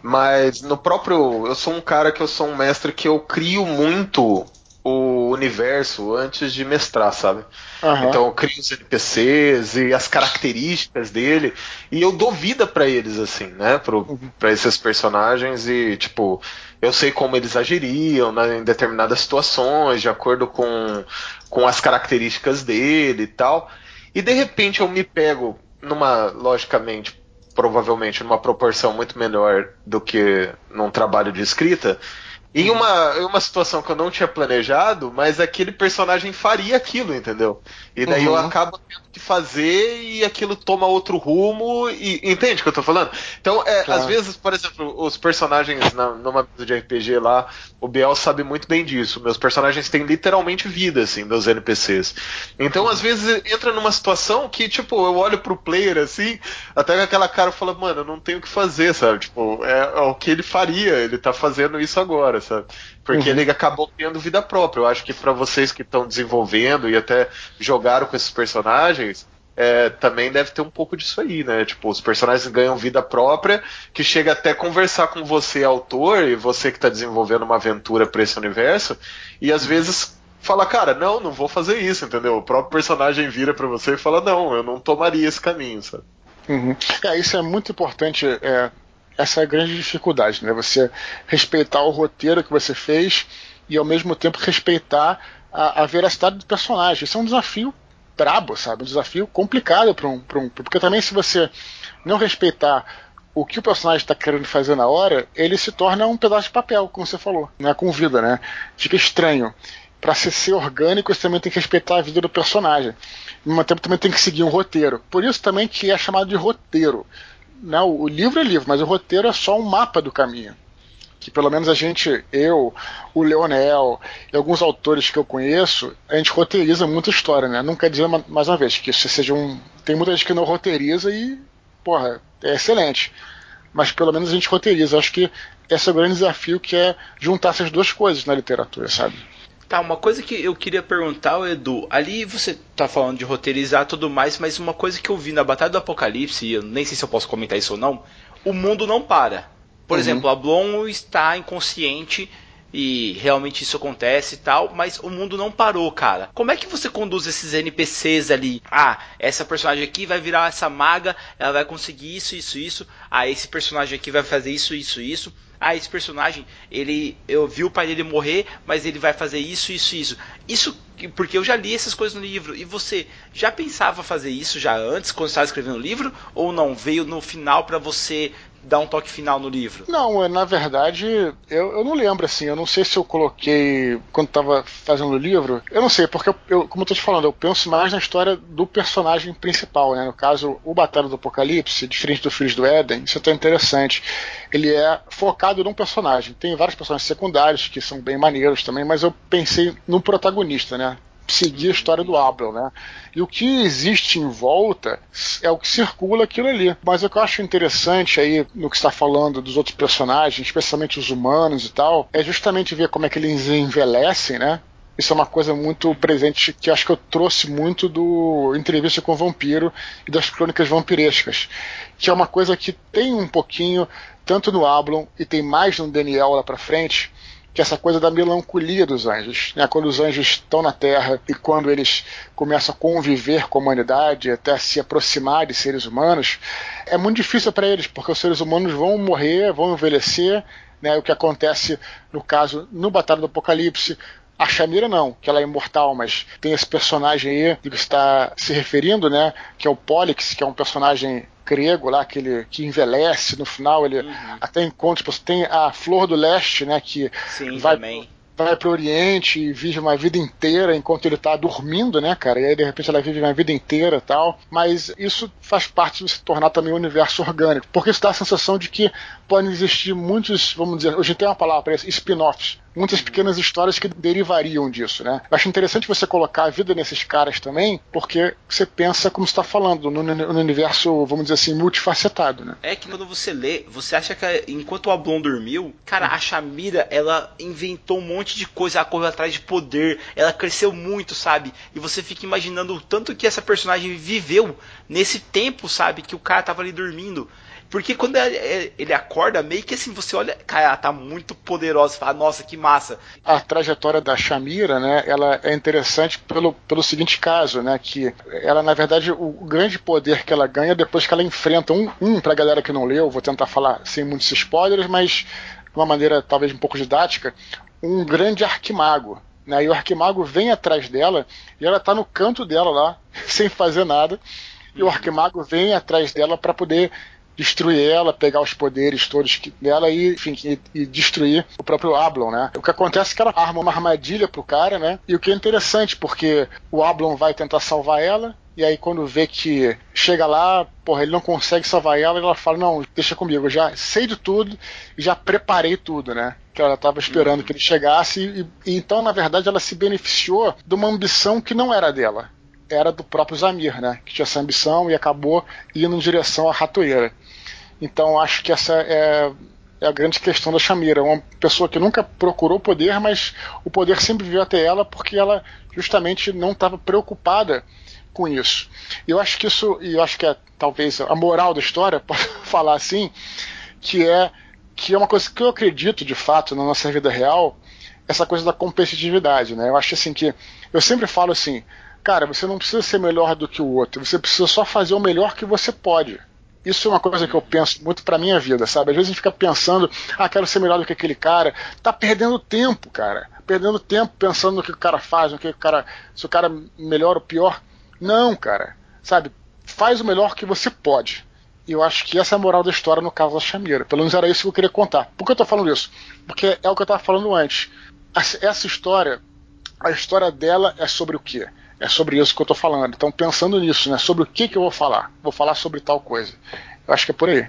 Mas no próprio. Eu sou um cara que eu sou um mestre que eu crio muito o universo antes de mestrar, sabe? Uhum. Então eu crio os NPCs e as características dele e eu dou vida para eles assim, né? Pro, uhum. Para esses personagens e tipo eu sei como eles agiriam né, em determinadas situações de acordo com, com as características dele e tal. E de repente eu me pego numa logicamente provavelmente numa proporção muito menor do que num trabalho de escrita em uma, em uma situação que eu não tinha planejado, mas aquele personagem faria aquilo, entendeu? E daí uhum. eu acabo tendo que fazer e aquilo toma outro rumo e entende o que eu tô falando? Então, é, claro. às vezes, por exemplo, os personagens na, numa mesa de RPG lá, o Biel sabe muito bem disso. Meus personagens têm literalmente vida, assim, meus NPCs. Então, às vezes, entra numa situação que, tipo, eu olho pro player assim, até com aquela cara fala, mano, eu não tenho o que fazer, sabe? Tipo, é, é o que ele faria, ele tá fazendo isso agora, sabe? Porque uhum. ele acabou tendo vida própria. Eu acho que para vocês que estão desenvolvendo e até jogaram com esses personagens, é, também deve ter um pouco disso aí, né? Tipo, os personagens ganham vida própria, que chega até conversar com você, autor, e você que está desenvolvendo uma aventura para esse universo, e às vezes fala, cara, não, não vou fazer isso, entendeu? O próprio personagem vira para você e fala, não, eu não tomaria esse caminho, sabe? Uhum. É, isso é muito importante. É, essa é a grande dificuldade, né? Você respeitar o roteiro que você fez e ao mesmo tempo respeitar a, a veracidade do personagem. Isso é um desafio brabo, sabe? Um desafio complicado para um, um. Porque também se você não respeitar o que o personagem está querendo fazer na hora, ele se torna um pedaço de papel, como você falou, né? com vida, né? Fica estranho. Para ser, ser orgânico, você também tem que respeitar a vida do personagem. Ao mesmo tempo, também tem que seguir um roteiro. Por isso também que é chamado de roteiro. Né? O livro é livro, mas o roteiro é só um mapa do caminho que pelo menos a gente, eu, o Leonel e alguns autores que eu conheço, a gente roteiriza muita história, né? Não quer dizer, mais uma vez, que isso seja um. Tem muita gente que não roteiriza e, porra, é excelente. Mas pelo menos a gente roteiriza. Acho que esse é o grande desafio que é juntar essas duas coisas na literatura, sabe? Tá, uma coisa que eu queria perguntar, Edu, ali você tá falando de roteirizar tudo mais, mas uma coisa que eu vi na Batalha do Apocalipse, e eu nem sei se eu posso comentar isso ou não, o mundo não para. Por uhum. exemplo, a Blon está inconsciente e realmente isso acontece e tal, mas o mundo não parou, cara. Como é que você conduz esses NPCs ali? Ah, essa personagem aqui vai virar essa maga, ela vai conseguir isso, isso, isso. Ah, esse personagem aqui vai fazer isso, isso, isso. Ah, esse personagem, ele eu vi o pai dele morrer, mas ele vai fazer isso, isso, isso. Isso porque eu já li essas coisas no livro. E você já pensava fazer isso já antes quando estava escrevendo o livro ou não? Veio no final para você dar um toque final no livro? Não, é, na verdade, eu, eu não lembro assim. Eu não sei se eu coloquei quando estava fazendo o livro. Eu não sei, porque eu, eu, como eu tô te falando, eu penso mais na história do personagem principal, né? No caso, o Batalha do Apocalipse, diferente do Filhos do Éden, isso é tão interessante. Ele é focado num personagem. Tem vários personagens secundários que são bem maneiros também, mas eu pensei no protagonista, né? Seguir a história do Abel, né? E o que existe em volta é o que circula aquilo ali. Mas o que eu acho interessante aí no que está falando dos outros personagens, especialmente os humanos e tal, é justamente ver como é que eles envelhecem, né? Isso é uma coisa muito presente que acho que eu trouxe muito do Entrevista com o Vampiro e das crônicas vampirescas, que é uma coisa que tem um pouquinho tanto no Ablon e tem mais no Daniel lá para frente, que é essa coisa da melancolia dos anjos. Né? Quando os anjos estão na Terra e quando eles começam a conviver com a humanidade, até se aproximar de seres humanos, é muito difícil para eles, porque os seres humanos vão morrer, vão envelhecer. Né? O que acontece, no caso, no Batalha do Apocalipse, a Shamira não, que ela é imortal, mas tem esse personagem aí que está se referindo, né? Que é o Pollux, que é um personagem grego lá, aquele que envelhece no final, ele uhum. até encontra, tipo, tem a Flor do Leste, né, que Sim, vai também vai pro Oriente e vive uma vida inteira enquanto ele tá dormindo, né, cara? E aí de repente ela vive uma vida inteira tal. Mas isso faz parte de se tornar também um universo orgânico. Porque isso dá a sensação de que podem existir muitos, vamos dizer, hoje tem uma palavra para isso, spin-offs. Muitas pequenas histórias que derivariam disso, né? Eu acho interessante você colocar a vida nesses caras também, porque você pensa, como está falando, no, no, universo, vamos dizer assim, multifacetado, né? É que quando você lê, você acha que enquanto o Ablon dormiu, cara, a Shamira, ela inventou um monte de coisa, ela correu atrás de poder, ela cresceu muito, sabe? E você fica imaginando o tanto que essa personagem viveu nesse tempo, sabe? Que o cara tava ali dormindo. Porque quando ele acorda, meio que assim, você olha, cara, ela tá muito poderosa, fala, nossa, que massa. A trajetória da Shamira, né, ela é interessante pelo, pelo seguinte caso, né, que ela, na verdade, o grande poder que ela ganha depois que ela enfrenta um, um pra galera que não leu, vou tentar falar sem muitos spoilers, mas de uma maneira talvez um pouco didática, um grande arquimago, né? E o arquimago vem atrás dela e ela está no canto dela lá, sem fazer nada. E o arquimago vem atrás dela para poder destruir ela, pegar os poderes todos dela e, enfim, e, e, destruir o próprio Ablon, né? O que acontece é que ela arma uma armadilha pro cara, né? E o que é interessante, porque o Ablon vai tentar salvar ela, e aí quando vê que chega lá, porra, ele não consegue salvar ela, ela fala, não, deixa comigo, eu já sei de tudo e já preparei tudo, né? Que ela estava esperando que ele chegasse, e, e então, na verdade, ela se beneficiou de uma ambição que não era dela era do próprio Zamir, né? Que tinha essa ambição e acabou indo em direção à ratoeira. Então acho que essa é, é a grande questão da Shamira. Uma pessoa que nunca procurou poder, mas o poder sempre veio até ela porque ela justamente não estava preocupada com isso. E eu acho que isso, e eu acho que é talvez a moral da história, posso falar assim, que é que é uma coisa que eu acredito de fato na nossa vida real, essa coisa da competitividade, né? Eu acho assim que eu sempre falo assim, cara, você não precisa ser melhor do que o outro, você precisa só fazer o melhor que você pode. Isso é uma coisa que eu penso muito pra minha vida, sabe? Às vezes a gente fica pensando, ah, quero ser melhor do que aquele cara. Tá perdendo tempo, cara. Perdendo tempo pensando no que o cara faz, no que o cara. Se o cara melhor ou pior. Não, cara. Sabe? Faz o melhor que você pode. E eu acho que essa é a moral da história no caso da Chamira. Pelo menos era isso que eu queria contar. Por que eu tô falando isso? Porque é o que eu tava falando antes. Essa história, a história dela é sobre o quê? É sobre isso que eu estou falando. Então, pensando nisso, né? Sobre o que, que eu vou falar? Vou falar sobre tal coisa. Eu acho que é por aí.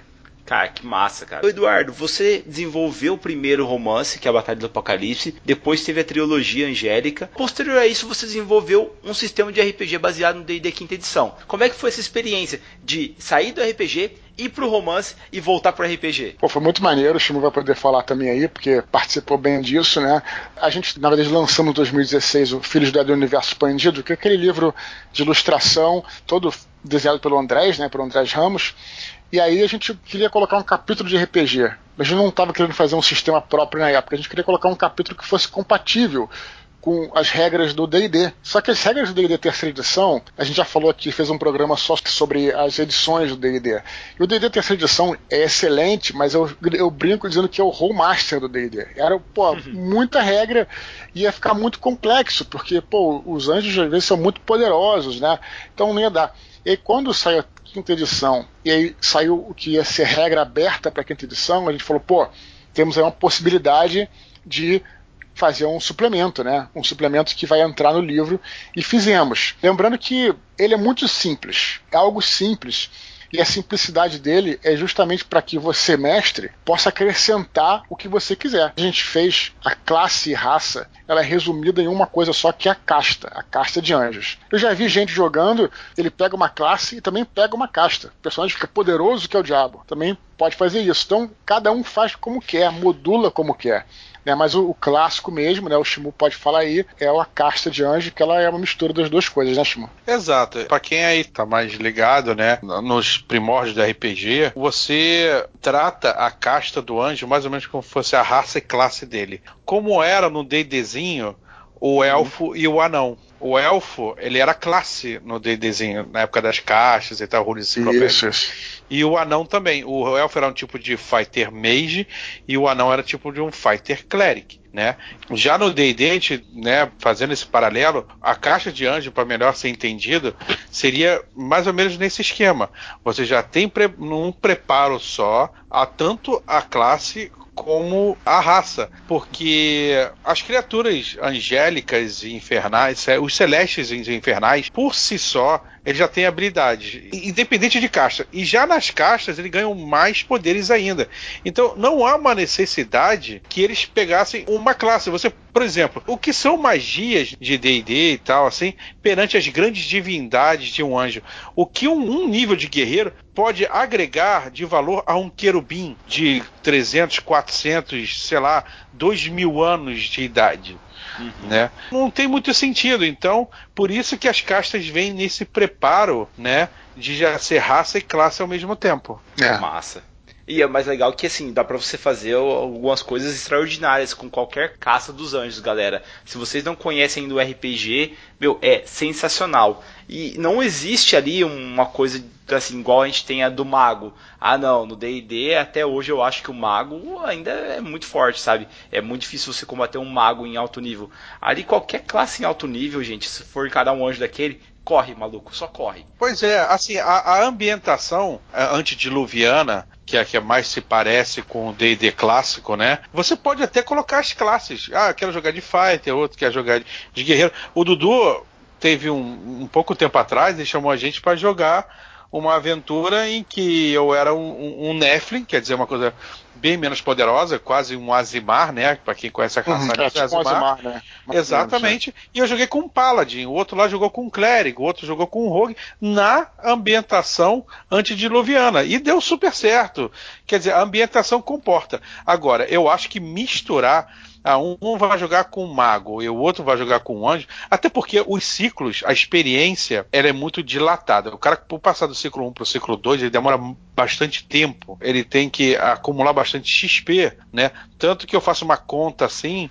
Cara, que massa, cara. Eduardo, você desenvolveu o primeiro romance, que é a Batalha do Apocalipse, depois teve a trilogia Angélica. Posterior a isso, você desenvolveu um sistema de RPG baseado no D&D quinta edição. Como é que foi essa experiência de sair do RPG ir pro romance e voltar pro RPG? Pô, foi muito maneiro, o Shimu vai poder falar também aí, porque participou bem disso, né? A gente, na verdade, lançamos em 2016 o Filhos do Universo Expandido, que é aquele livro de ilustração, todo desenhado pelo Andrés, né, pelo Andrés Ramos, e aí a gente queria colocar um capítulo de RPG. A gente não estava querendo fazer um sistema próprio na época, a gente queria colocar um capítulo que fosse compatível com as regras do D&D. Só que as regras do D&D terceira edição, a gente já falou aqui, fez um programa só sobre as edições do D&D. E o D&D terceira edição é excelente, mas eu, eu brinco dizendo que é o Roll Master do D&D. Era, pô, uhum. muita regra, ia ficar muito complexo, porque, pô, os anjos às vezes são muito poderosos, né? Então não ia dar. E aí, quando saiu a quinta edição, e aí saiu o que ia ser regra aberta para a quinta edição, a gente falou, pô, temos aí uma possibilidade de fazer um suplemento, né? Um suplemento que vai entrar no livro e fizemos. Lembrando que ele é muito simples, é algo simples. E a simplicidade dele é justamente para que você, mestre, possa acrescentar o que você quiser. A gente fez a classe e raça, ela é resumida em uma coisa só, que é a casta, a casta de anjos. Eu já vi gente jogando, ele pega uma classe e também pega uma casta. O personagem fica poderoso que é o diabo. Também pode fazer isso. Então, cada um faz como quer, modula como quer. Né, mas o, o, clássico mesmo, né, o Shimu pode falar aí, é a casta de anjo, que ela é uma mistura das duas coisas, né, Shimu? Exato. Para quem aí tá mais ligado, né, nos primórdios do RPG, você trata a casta do anjo mais ou menos como se fosse a raça e classe dele. Como era no D&Dzinho, o elfo e o anão. O elfo, ele era classe no D&Dzinho, na época das caixas e tal, Isso, isso. E o anão também. O elfo era um tipo de fighter mage e o anão era tipo de um fighter cleric. Né? Já no D&D, né, fazendo esse paralelo, a caixa de anjo, para melhor ser entendido, seria mais ou menos nesse esquema. Você já tem pre um preparo só a tanto a classe como a raça, porque as criaturas angélicas e infernais, os celestes e infernais, por si só, ele já tem habilidades, independente de casta. E já nas castas ele ganham mais poderes ainda. Então não há uma necessidade que eles pegassem uma classe. Você, por exemplo, o que são magias de D&D e tal, assim, perante as grandes divindades de um anjo? O que um, um nível de guerreiro pode agregar de valor a um querubim de 300, 400, sei lá, 2 mil anos de idade? Uhum. Né? Não tem muito sentido. Então, por isso que as castas vêm nesse preparo, né? De já ser raça e classe ao mesmo tempo. É. Massa. E é mais legal que assim, dá para você fazer algumas coisas extraordinárias com qualquer caça dos anjos, galera. Se vocês não conhecem do RPG, meu, é sensacional. E não existe ali uma coisa assim, igual a gente tem a do mago. Ah, não, no D&D até hoje eu acho que o mago ainda é muito forte, sabe? É muito difícil você combater um mago em alto nível. Ali qualquer classe em alto nível, gente, se for encarar um anjo daquele, corre, maluco, só corre. Pois é, assim, a, a ambientação é, antediluviana, que é a que mais se parece com o D&D clássico, né? Você pode até colocar as classes. Ah, quero jogar de fighter, outro quer jogar de guerreiro. O Dudu teve um, um pouco tempo atrás, ele chamou a gente para jogar uma aventura em que eu era um, um, um Nephilim, quer dizer, uma coisa bem menos poderosa, quase um Azimar, né? Para quem conhece a raça uhum, é, tipo Azimar. Um Azimar né? Exatamente. E eu joguei com um Paladin, o outro lá jogou com um Clérigo, o outro jogou com um Rogue, na ambientação antediluviana. E deu super certo. Quer dizer, a ambientação comporta. Agora, eu acho que misturar ah, um, vai jogar com um mago e o outro vai jogar com um anjo. Até porque os ciclos, a experiência, ela é muito dilatada. O cara, por passar do ciclo 1 para o ciclo 2, ele demora bastante tempo. Ele tem que acumular bastante XP, né? Tanto que eu faço uma conta assim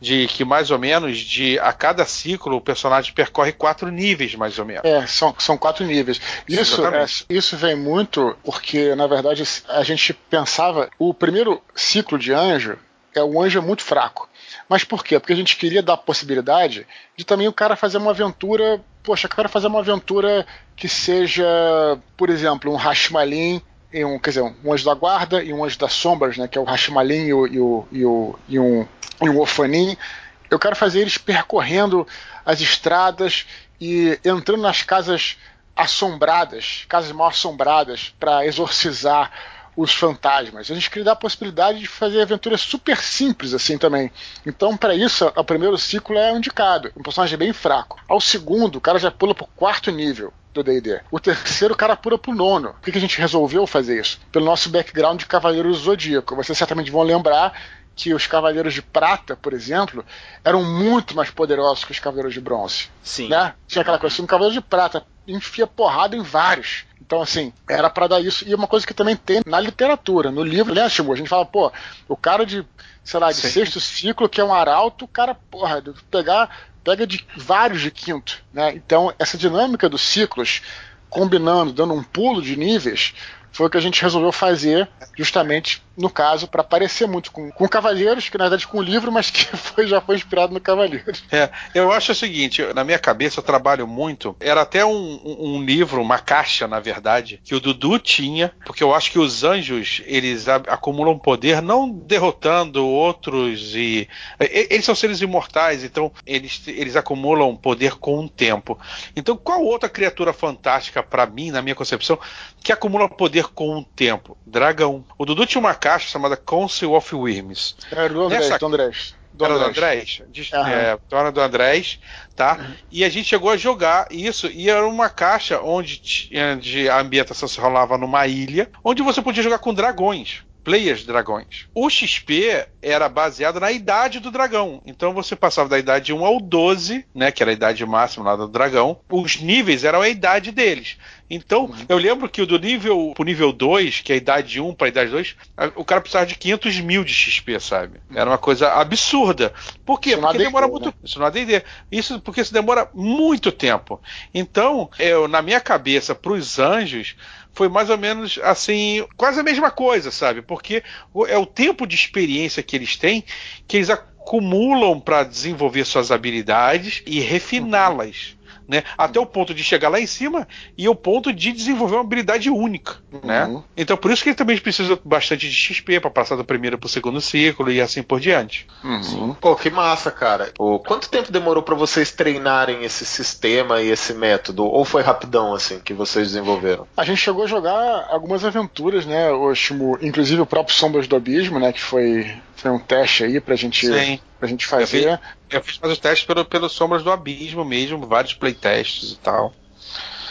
de que mais ou menos de a cada ciclo o personagem percorre quatro níveis mais ou menos. É, são, são quatro níveis. Isso, é, isso vem muito porque na verdade a gente pensava o primeiro ciclo de anjo é o anjo é muito fraco. Mas por quê? Porque a gente queria dar a possibilidade de também o cara fazer uma aventura. Poxa, eu quero fazer uma aventura que seja, por exemplo, um Hashmalin e um, quer dizer, um anjo da guarda e um anjo das sombras, né? Que é o Hashmalin e, o, e, o, e, o, e um, e um Ofanin. Eu quero fazer eles percorrendo as estradas e entrando nas casas assombradas, casas mal assombradas, para exorcizar os fantasmas. A gente queria dar a possibilidade de fazer aventuras super simples assim também. Então, para isso, o primeiro ciclo é indicado. Um personagem bem fraco. Ao segundo, o cara já pula pro quarto nível do D&D. O terceiro, o cara pula pro nono. Por que, que a gente resolveu fazer isso? Pelo nosso background de Cavaleiros do Zodíaco. Vocês certamente vão lembrar que os Cavaleiros de Prata, por exemplo, eram muito mais poderosos que os Cavaleiros de Bronze. Sim. Né? Tinha aquela coisa assim, um Cavaleiro de Prata enfia porrada em vários. Então, assim, era para dar isso. E uma coisa que também tem na literatura, no livro, né, Shimu? A gente fala, pô, o cara de, sei lá, de Sim. sexto ciclo, que é um arauto, o cara, porra, pegar, pega de vários de quinto, né? Então, essa dinâmica dos ciclos, combinando, dando um pulo de níveis, foi o que a gente resolveu fazer justamente no caso, para parecer muito com, com Cavaleiros, que na verdade com o livro, mas que foi, já foi inspirado no Cavaleiros. É, eu acho o seguinte, na minha cabeça eu trabalho muito, era até um, um livro, uma caixa, na verdade, que o Dudu tinha, porque eu acho que os anjos, eles acumulam poder não derrotando outros e... Eles são seres imortais, então eles, eles acumulam poder com o tempo. Então qual outra criatura fantástica para mim, na minha concepção, que acumula poder com o tempo? Dragão. O Dudu tinha uma caixa chamada Council of Worms. É, do Andrés, Nessa... do Andrés. Do era Andrés. do Andrés? De, é, Dona do Andrés, tá? Uhum. E a gente chegou a jogar isso, e era uma caixa onde, onde a ambientação se rolava numa ilha, onde você podia jogar com dragões players dragões. O XP era baseado na idade do dragão. Então você passava da idade 1 ao 12, né, que era a idade máxima lá do dragão. Os níveis eram a idade deles. Então, uhum. eu lembro que o do nível pro nível 2, que é a idade 1 para a idade 2, o cara precisava de 500 mil de XP, sabe? Era uma coisa absurda. Por quê? Isso porque demora muito. Né? Isso não ADD. Isso porque isso demora muito tempo. Então, eu, na minha cabeça, para os anjos, foi mais ou menos assim, quase a mesma coisa, sabe? Porque é o tempo de experiência que eles têm que eles acumulam para desenvolver suas habilidades e refiná-las né? Até o ponto de chegar lá em cima e o ponto de desenvolver uma habilidade única, né? uhum. né? Então por isso que ele também precisa bastante de XP para passar do primeiro para o segundo ciclo e assim por diante. Uhum. Pô, que massa, cara. O, quanto tempo demorou para vocês treinarem esse sistema e esse método? Ou foi rapidão assim que vocês desenvolveram? A gente chegou a jogar algumas aventuras, né? O inclusive o próprio Sombras do Abismo, né? Que foi, foi um teste aí pra gente Sim pra gente fazer. Eu fiz, eu fiz mais os testes pelo, pelos Sombras do Abismo mesmo, vários playtests e tal.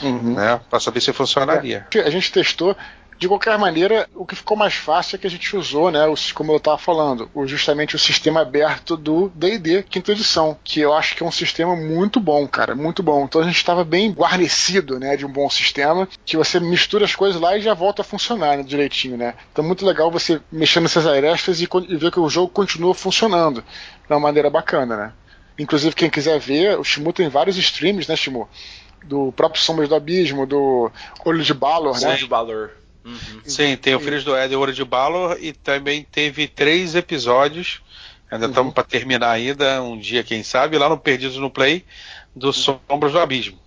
Uhum. Né, para saber se funcionaria. É, a gente testou. De qualquer maneira, o que ficou mais fácil é que a gente usou, né, como eu estava falando, o, justamente o sistema aberto do D&D quinta edição, que eu acho que é um sistema muito bom, cara, muito bom. Então a gente estava bem guarnecido, né, de um bom sistema, que você mistura as coisas lá e já volta a funcionar né, direitinho, né. Então muito legal você mexer nessas arestas e, e ver que o jogo continua funcionando de uma maneira bacana, né. Inclusive, quem quiser ver, o Shimu tem vários streams, né, Shimu? Do próprio Sombras do Abismo, do Olho de Balor, né? Olho de Balor. Uhum. Sim, tem o Filhos do Ed e Ouro de Balor e também teve três episódios. Ainda estamos uhum. para terminar ainda, um dia, quem sabe, lá no Perdidos no Play, do Sombras do Abismo.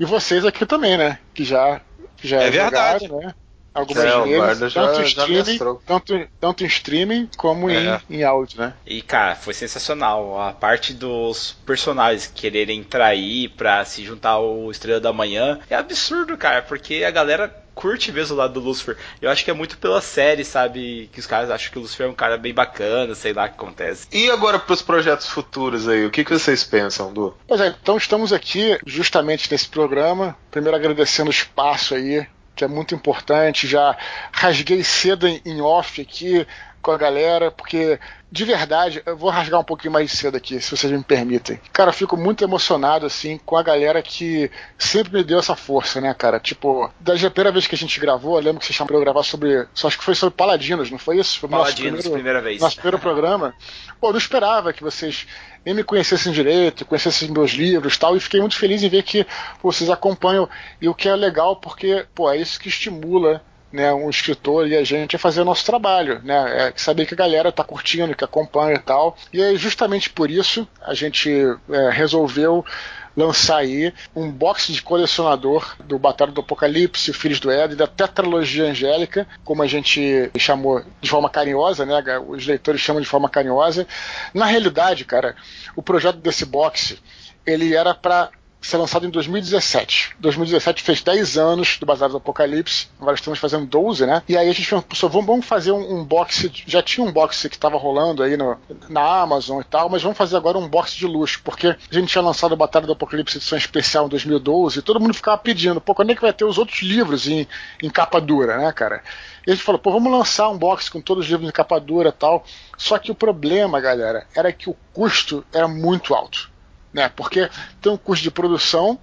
E vocês aqui também, né? Que já, já é verdade. Jogaram, né? Algumas é, vezes, tanto, já, streaming, já tanto, tanto em streaming como é. em, em áudio, né? E, cara, foi sensacional. A parte dos personagens quererem trair pra se juntar ao Estrela da Manhã é absurdo, cara, porque a galera curte mesmo o lado do Lucifer. Eu acho que é muito pela série, sabe? Que os caras acham que o Lucifer é um cara bem bacana, sei lá o que acontece. E agora pros projetos futuros aí, o que, que vocês pensam, Du? Pois é, então estamos aqui justamente nesse programa. Primeiro agradecendo o espaço aí, que é muito importante. Já rasguei cedo em off aqui com a galera, porque de verdade, eu vou rasgar um pouquinho mais cedo aqui, se vocês me permitem. Cara, eu fico muito emocionado, assim, com a galera que sempre me deu essa força, né, cara? Tipo, da primeira vez que a gente gravou, eu lembro que vocês chamaram pra eu gravar sobre. Só acho que foi sobre Paladinos, não foi isso? Foi Paladinos, primeiro, primeira vez. Nosso primeiro programa. Pô, eu não esperava que vocês nem me conhecessem direito, conhecessem meus livros tal, e fiquei muito feliz em ver que pô, vocês acompanham, e o que é legal, porque, pô, é isso que estimula né, um escritor e a gente a fazer o nosso trabalho, né, é saber que a galera está curtindo, que acompanha e tal. E aí, justamente por isso, a gente é, resolveu lançar aí um box de colecionador do Batalha do Apocalipse, o Filhos do Éden, da Tetralogia Angélica, como a gente chamou de forma carinhosa, né? Os leitores chamam de forma carinhosa. Na realidade, cara, o projeto desse box ele era para ser lançado em 2017. 2017 fez 10 anos do Bazar do Apocalipse, agora estamos fazendo 12, né? E aí a gente pensou, vamos fazer um, um box, já tinha um box que estava rolando aí no, na Amazon e tal, mas vamos fazer agora um box de luxo, porque a gente tinha lançado a Batalha do Apocalipse edição especial em 2012 e todo mundo ficava pedindo, pô, quando é que vai ter os outros livros em, em capa dura, né, cara? E a gente falou, pô, vamos lançar um box com todos os livros em capa dura e tal. Só que o problema, galera, era que o custo era muito alto né? Porque tem um custo de produção.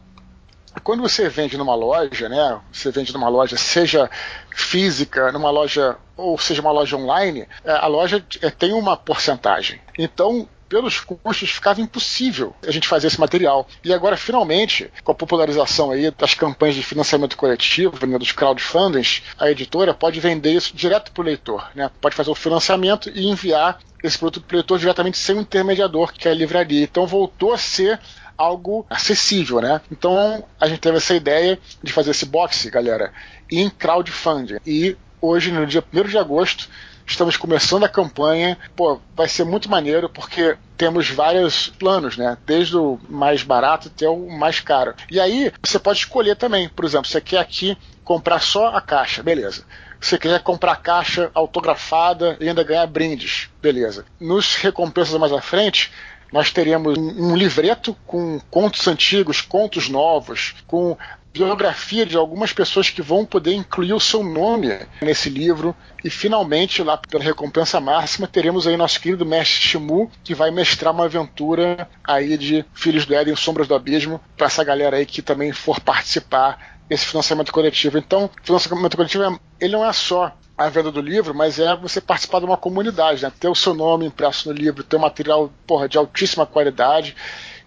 Quando você vende numa loja, né? Você vende numa loja, seja física, numa loja ou seja uma loja online, é, a loja é, tem uma porcentagem. Então pelos custos, ficava impossível a gente fazer esse material. E agora, finalmente, com a popularização aí das campanhas de financiamento coletivo, né, dos crowdfundings, a editora pode vender isso direto para o leitor. Né? Pode fazer o financiamento e enviar esse produto para o leitor diretamente sem um intermediador, que é a livraria. Então voltou a ser algo acessível, né? Então a gente teve essa ideia de fazer esse boxe, galera, em crowdfunding. E hoje, no dia 1 de agosto, estamos começando a campanha. Pô, vai ser muito maneiro porque temos vários planos, né? Desde o mais barato até o mais caro. E aí você pode escolher também. Por exemplo, você quer aqui comprar só a caixa, beleza. Você quer comprar caixa autografada e ainda ganhar brindes, beleza. Nos recompensas mais à frente, nós teremos um livreto com contos antigos, contos novos, com biografia de algumas pessoas que vão poder incluir o seu nome nesse livro. E finalmente, lá pela recompensa máxima, teremos aí nosso querido mestre Shimu, que vai mestrar uma aventura aí de Filhos do Éden, Sombras do Abismo, para essa galera aí que também for participar desse financiamento coletivo. Então, financiamento coletivo ele não é só a venda do livro, mas é você participar de uma comunidade, né? ter o seu nome impresso no livro, ter um material porra, de altíssima qualidade.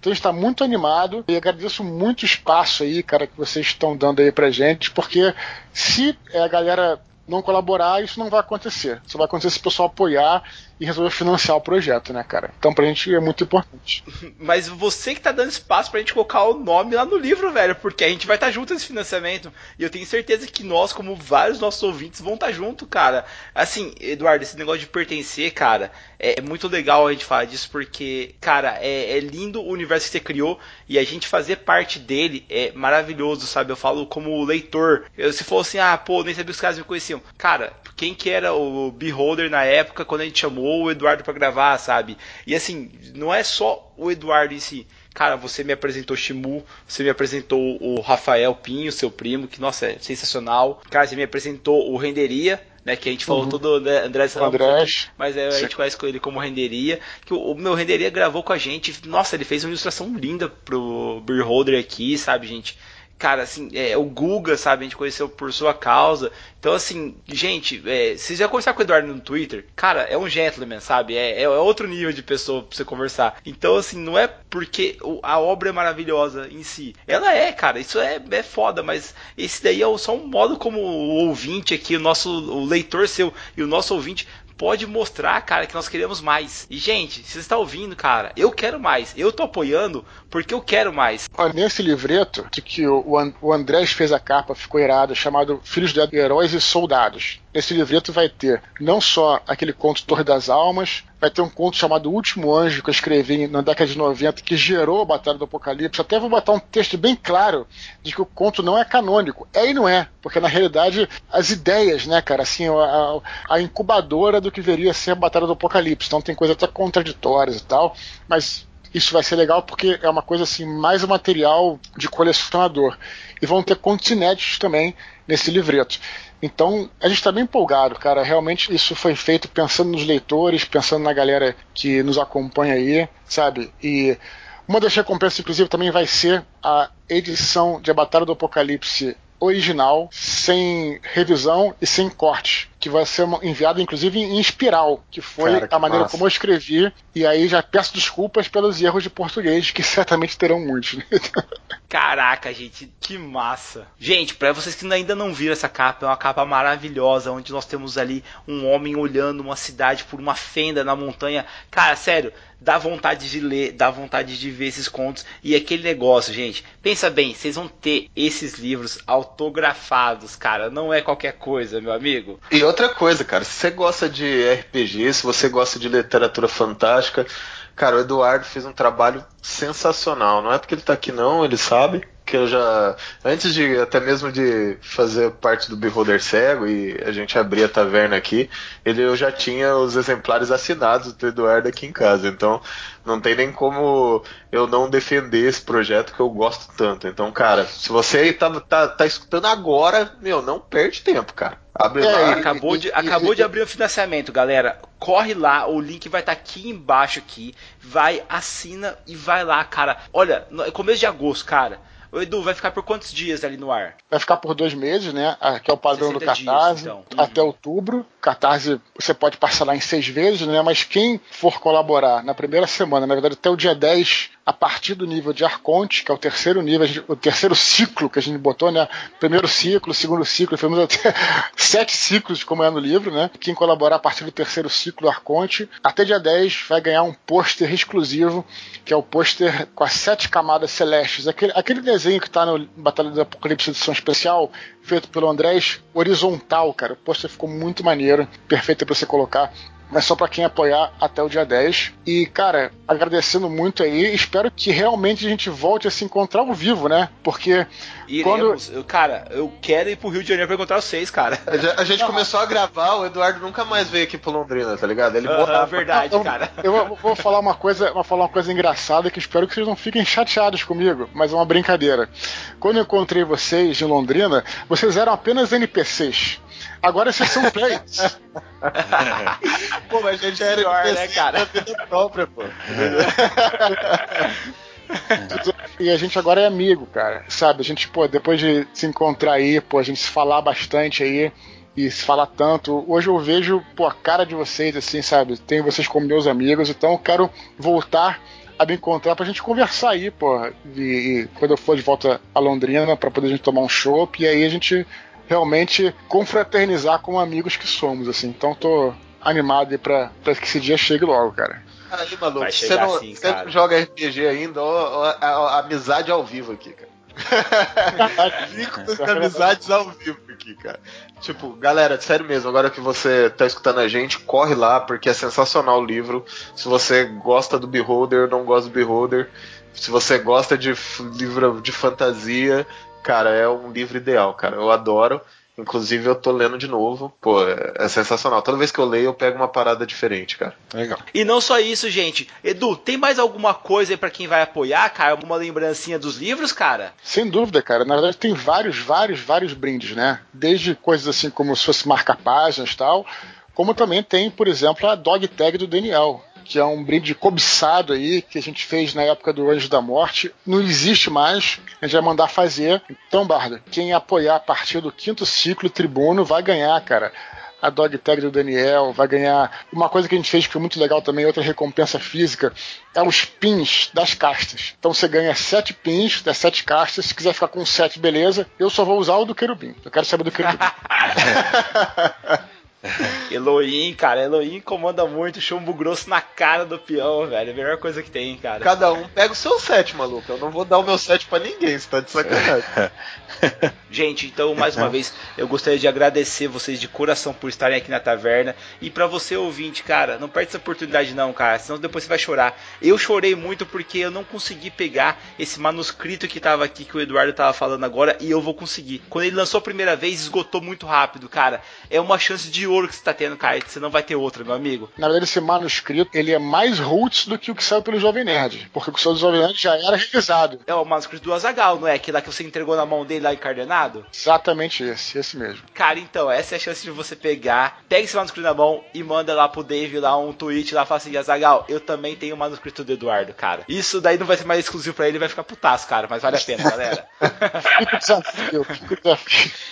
Então está muito animado e agradeço muito o espaço aí, cara, que vocês estão dando aí pra gente, porque se a galera não colaborar, isso não vai acontecer. Só vai acontecer se o pessoal apoiar e resolver financiar o projeto, né, cara? Então pra gente é muito importante. Mas você que tá dando espaço pra gente colocar o nome lá no livro, velho, porque a gente vai estar tá junto nesse financiamento. E eu tenho certeza que nós, como vários nossos ouvintes, vão estar tá junto, cara. Assim, Eduardo, esse negócio de pertencer, cara, é, é muito legal a gente falar disso, porque, cara, é, é lindo o universo que você criou e a gente fazer parte dele é maravilhoso, sabe? Eu falo como leitor. Eu, se fosse assim, ah, pô, nem sabia que os caras me conheciam. Cara, quem que era o Beholder na época quando a gente chamou o Eduardo para gravar, sabe? E assim, não é só o Eduardo em si. Cara, você me apresentou Shimu, você me apresentou o Rafael Pinho, seu primo, que nossa, é sensacional. Cara, você me apresentou o Renderia, né, que a gente falou uhum. todo né, André Ramos, mas é, a gente conhece ele como Renderia, que o, o, meu Renderia gravou com a gente. Nossa, ele fez uma ilustração linda pro Beholder aqui, sabe, gente? Cara, assim, é, o Guga, sabe, a gente conheceu por sua causa. Então, assim, gente, é, já conversar com o Eduardo no Twitter, cara, é um gentleman, sabe? É, é outro nível de pessoa pra você conversar. Então, assim, não é porque a obra é maravilhosa em si. Ela é, cara, isso é, é foda, mas esse daí é só um modo como o ouvinte aqui, o nosso o leitor seu e o nosso ouvinte pode mostrar, cara, que nós queremos mais. E, gente, você está ouvindo, cara, eu quero mais. Eu tô apoiando porque eu quero mais. Olha, nesse livreto, que o Andrés fez a capa, ficou irado, chamado Filhos de Heróis e Soldados. Nesse livreto vai ter não só aquele conto Torre das Almas, vai ter um conto chamado O Último Anjo, que eu escrevi na década de 90, que gerou a Batalha do Apocalipse. Até vou botar um texto bem claro de que o conto não é canônico. É e não é, porque na realidade as ideias, né, cara, assim, a, a incubadora do que veria ser a Batalha do Apocalipse. Então tem coisas até contraditórias e tal, mas isso vai ser legal porque é uma coisa assim, mais um material de colecionador. E vão ter contos inéditos também nesse livreto. Então, a gente está bem empolgado, cara. Realmente isso foi feito pensando nos leitores, pensando na galera que nos acompanha aí, sabe? E uma das recompensas, inclusive, também vai ser a edição de A Batalha do Apocalipse original, sem revisão e sem corte, que vai ser enviado inclusive em espiral, que foi Cara, que a maneira massa. como eu escrevi, e aí já peço desculpas pelos erros de português, que certamente terão muitos. Né? Caraca, gente, que massa. Gente, para vocês que ainda não viram essa capa, é uma capa maravilhosa, onde nós temos ali um homem olhando uma cidade por uma fenda na montanha. Cara, sério, dá vontade de ler, dá vontade de ver esses contos. E aquele negócio, gente, pensa bem, vocês vão ter esses livros autografados, cara, não é qualquer coisa, meu amigo. E outra coisa, cara, se você gosta de RPG, se você gosta de literatura fantástica, Cara, o Eduardo fez um trabalho sensacional. Não é porque ele tá aqui, não, ele sabe que eu já. Antes de até mesmo de fazer parte do Beholder Cego e a gente abrir a taverna aqui, ele eu já tinha os exemplares assinados do Eduardo aqui em casa. Então não tem nem como eu não defender esse projeto que eu gosto tanto. Então, cara, se você tá, tá, tá escutando agora, meu, não perde tempo, cara. Abre é, lá. Acabou, de, acabou de abrir o financiamento, galera. Corre lá, o link vai estar tá aqui embaixo aqui. Vai, assina e vai lá, cara. Olha, no, começo de agosto, cara. O Edu, vai ficar por quantos dias ali no ar? Vai ficar por dois meses, né? Que é o padrão do cartaz, dias, então. até uhum. outubro. Catarse você pode parcelar em seis vezes, né? Mas quem for colaborar na primeira semana, na verdade até o dia 10, a partir do nível de Arconte, que é o terceiro nível, gente, o terceiro ciclo que a gente botou, né? Primeiro ciclo, segundo ciclo, fizemos até sete ciclos, como é no livro, né? Quem colaborar a partir do terceiro ciclo Arconte, até dia 10 vai ganhar um pôster exclusivo, que é o pôster com as sete camadas celestes. Aquele, aquele desenho que está no Batalha do Apocalipse edição especial, feito pelo Andrés, horizontal, cara. O pôster ficou muito maneiro, perfeito para você colocar mas só para quem apoiar até o dia 10. E, cara, agradecendo muito aí, espero que realmente a gente volte a se encontrar ao vivo, né? Porque. Iremos. quando... cara, eu quero ir pro Rio de Janeiro pra encontrar vocês, cara. A gente começou a gravar, o Eduardo nunca mais veio aqui pro Londrina, tá ligado? Ele uh -huh, verdade, então, cara. Eu vou falar uma coisa, vou falar uma coisa engraçada que espero que vocês não fiquem chateados comigo, mas é uma brincadeira. Quando eu encontrei vocês em Londrina, vocês eram apenas NPCs. Agora vocês são players. pô, mas a gente era pior, né, cara? vida própria, pô. e a gente agora é amigo, cara. Sabe? A gente, pô, depois de se encontrar aí, pô, a gente se falar bastante aí e se falar tanto. Hoje eu vejo, pô, a cara de vocês, assim, sabe? Tenho vocês como meus amigos, então eu quero voltar a me encontrar pra gente conversar aí, pô. E, e quando eu for de volta a Londrina, pra poder a gente tomar um chopp, e aí a gente realmente confraternizar como amigos que somos, assim. Então tô animado aí pra, pra que esse dia chegue logo, cara. Aí, maluco, você não, assim, você não joga RPG ainda, ó, a, a, amizade ao vivo aqui, cara. Vínculos de amizades ao vivo aqui, cara. Tipo, galera, sério mesmo, agora que você tá escutando a gente, corre lá, porque é sensacional o livro. Se você gosta do Beholder, não gosta do Beholder, se você gosta de livro de fantasia, cara, é um livro ideal, cara. Eu adoro. Inclusive, eu tô lendo de novo. Pô, é, é sensacional. Toda vez que eu leio, eu pego uma parada diferente, cara. Legal. E não só isso, gente. Edu, tem mais alguma coisa aí pra quem vai apoiar, cara? Alguma lembrancinha dos livros, cara? Sem dúvida, cara. Na verdade, tem vários, vários, vários brindes, né? Desde coisas assim como se fosse marca-páginas e tal. Como também tem, por exemplo, a dog tag do Daniel que é um brinde cobiçado aí, que a gente fez na época do Anjo da Morte. Não existe mais, a gente vai mandar fazer. Então, Barda, quem apoiar a partir do quinto ciclo tribuno vai ganhar, cara. A dog tag do Daniel, vai ganhar. Uma coisa que a gente fez que foi muito legal também, outra recompensa física, é os pins das castas. Então você ganha sete pins das sete castas. Se quiser ficar com sete, beleza. Eu só vou usar o do querubim. Eu quero saber do querubim. Elohim, cara, Elohim comanda muito chumbo grosso na cara do peão, velho. É a melhor coisa que tem, cara. Cada um pega o seu set, maluco. Eu não vou dar o meu set para ninguém, você tá de sacanagem. Gente, então mais uma vez eu gostaria de agradecer vocês de coração por estarem aqui na taverna e para você ouvinte, cara, não perde essa oportunidade não, cara, senão depois você vai chorar. Eu chorei muito porque eu não consegui pegar esse manuscrito que tava aqui que o Eduardo tava falando agora e eu vou conseguir. Quando ele lançou a primeira vez, esgotou muito rápido, cara. É uma chance de ouro que você tá tendo, cara, você não vai ter outra, meu amigo. Na verdade, esse manuscrito, ele é mais roots do que o que saiu pelo Jovem Nerd, porque o que saiu do Jovem Nerd já era revisado. É o manuscrito do Azagal, não é? Aquele lá que você entregou na mão dele lá encardenado? Exatamente esse, esse mesmo. Cara, então, essa é a chance de você pegar, pega esse manuscrito na mão e manda lá pro Dave lá um tweet lá, fala assim, Azagal, eu também tenho o manuscrito do Eduardo, cara. Isso daí não vai ser mais exclusivo pra ele, vai ficar putaço, cara, mas vale a pena, galera.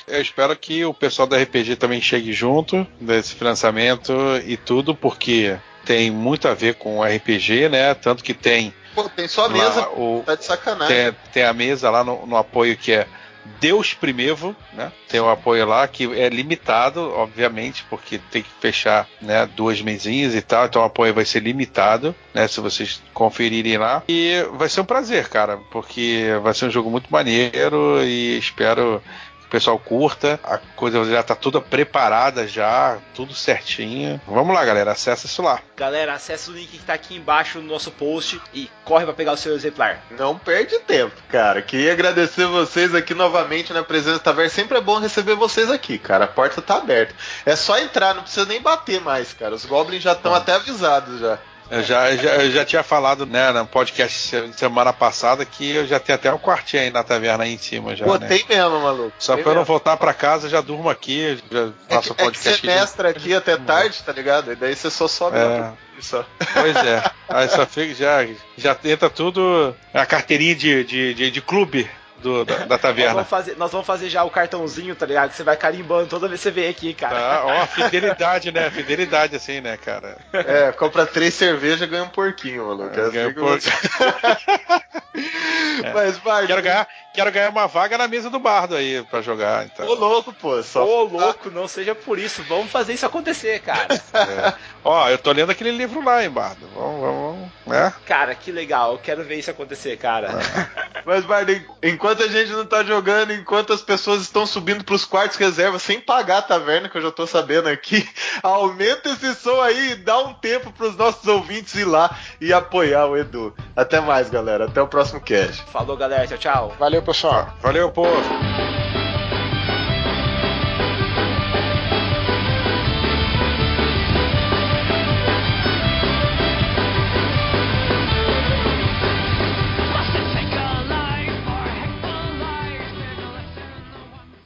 Eu espero que o pessoal da RPG também chegue junto desse financiamento e tudo, porque tem muito a ver com RPG, né? Tanto que tem. Pô, tem só a mesa, o, tá de sacanagem. Tem, tem a mesa lá no, no apoio que é Deus primeiro, né? Tem um apoio lá que é limitado, obviamente, porque tem que fechar, né, duas mesinhas e tal, então o apoio vai ser limitado, né, se vocês conferirem lá. E vai ser um prazer, cara, porque vai ser um jogo muito maneiro e espero o pessoal curta, a coisa já tá toda preparada já, tudo certinho. Vamos lá, galera, acessa isso lá. Galera, acessa o link que tá aqui embaixo no nosso post e corre para pegar o seu exemplar. Não perde tempo, cara. Queria agradecer vocês aqui novamente na presença da Taverna. Sempre é bom receber vocês aqui, cara. A porta tá aberta. É só entrar, não precisa nem bater mais, cara. Os goblins já estão até avisados já. Eu já, já, eu já tinha falado, né, no podcast semana passada que eu já tenho até um quartinho aí na taverna aí em cima já. Pô, né? mesmo, maluco. Só pra eu não voltar pra casa, já durmo aqui, já faço é podcast. É que você mestra aqui até tarde, tá ligado? E daí você só sobe É. lá pro só. Pois é. Aí só fica, já, já entra tudo a carteirinha de, de, de, de clube do, da, da taverna. Nós vamos, fazer, nós vamos fazer já o cartãozinho, tá ligado? Que você vai carimbando toda vez que você vem aqui, cara. Tá, ó, fidelidade, né? Fidelidade, assim, né, cara? É, compra três cervejas ganha um porquinho, maluco. É, ganha um assim porquinho. é. Mas, Bardo. Quero ganhar, quero ganhar uma vaga na mesa do bardo aí pra jogar. Então. Ô, louco, pô. Só Ô, louco, não seja por isso. Vamos fazer isso acontecer, cara. É. Ó, eu tô lendo aquele livro lá, hein, bardo. Vamos, vamos, né? Cara, que legal. Eu quero ver isso acontecer, cara. É. Mas, bardo, enquanto a gente não tá jogando, enquanto as pessoas estão subindo pros quartos reserva sem pagar a taverna, que eu já tô sabendo aqui, aumenta esse som aí e dá um tempo pros nossos ouvintes ir lá e apoiar o Edu. Até mais, galera. Até o próximo cast. Falou, galera. Tchau, tchau. Valeu, pessoal. Valeu, povo.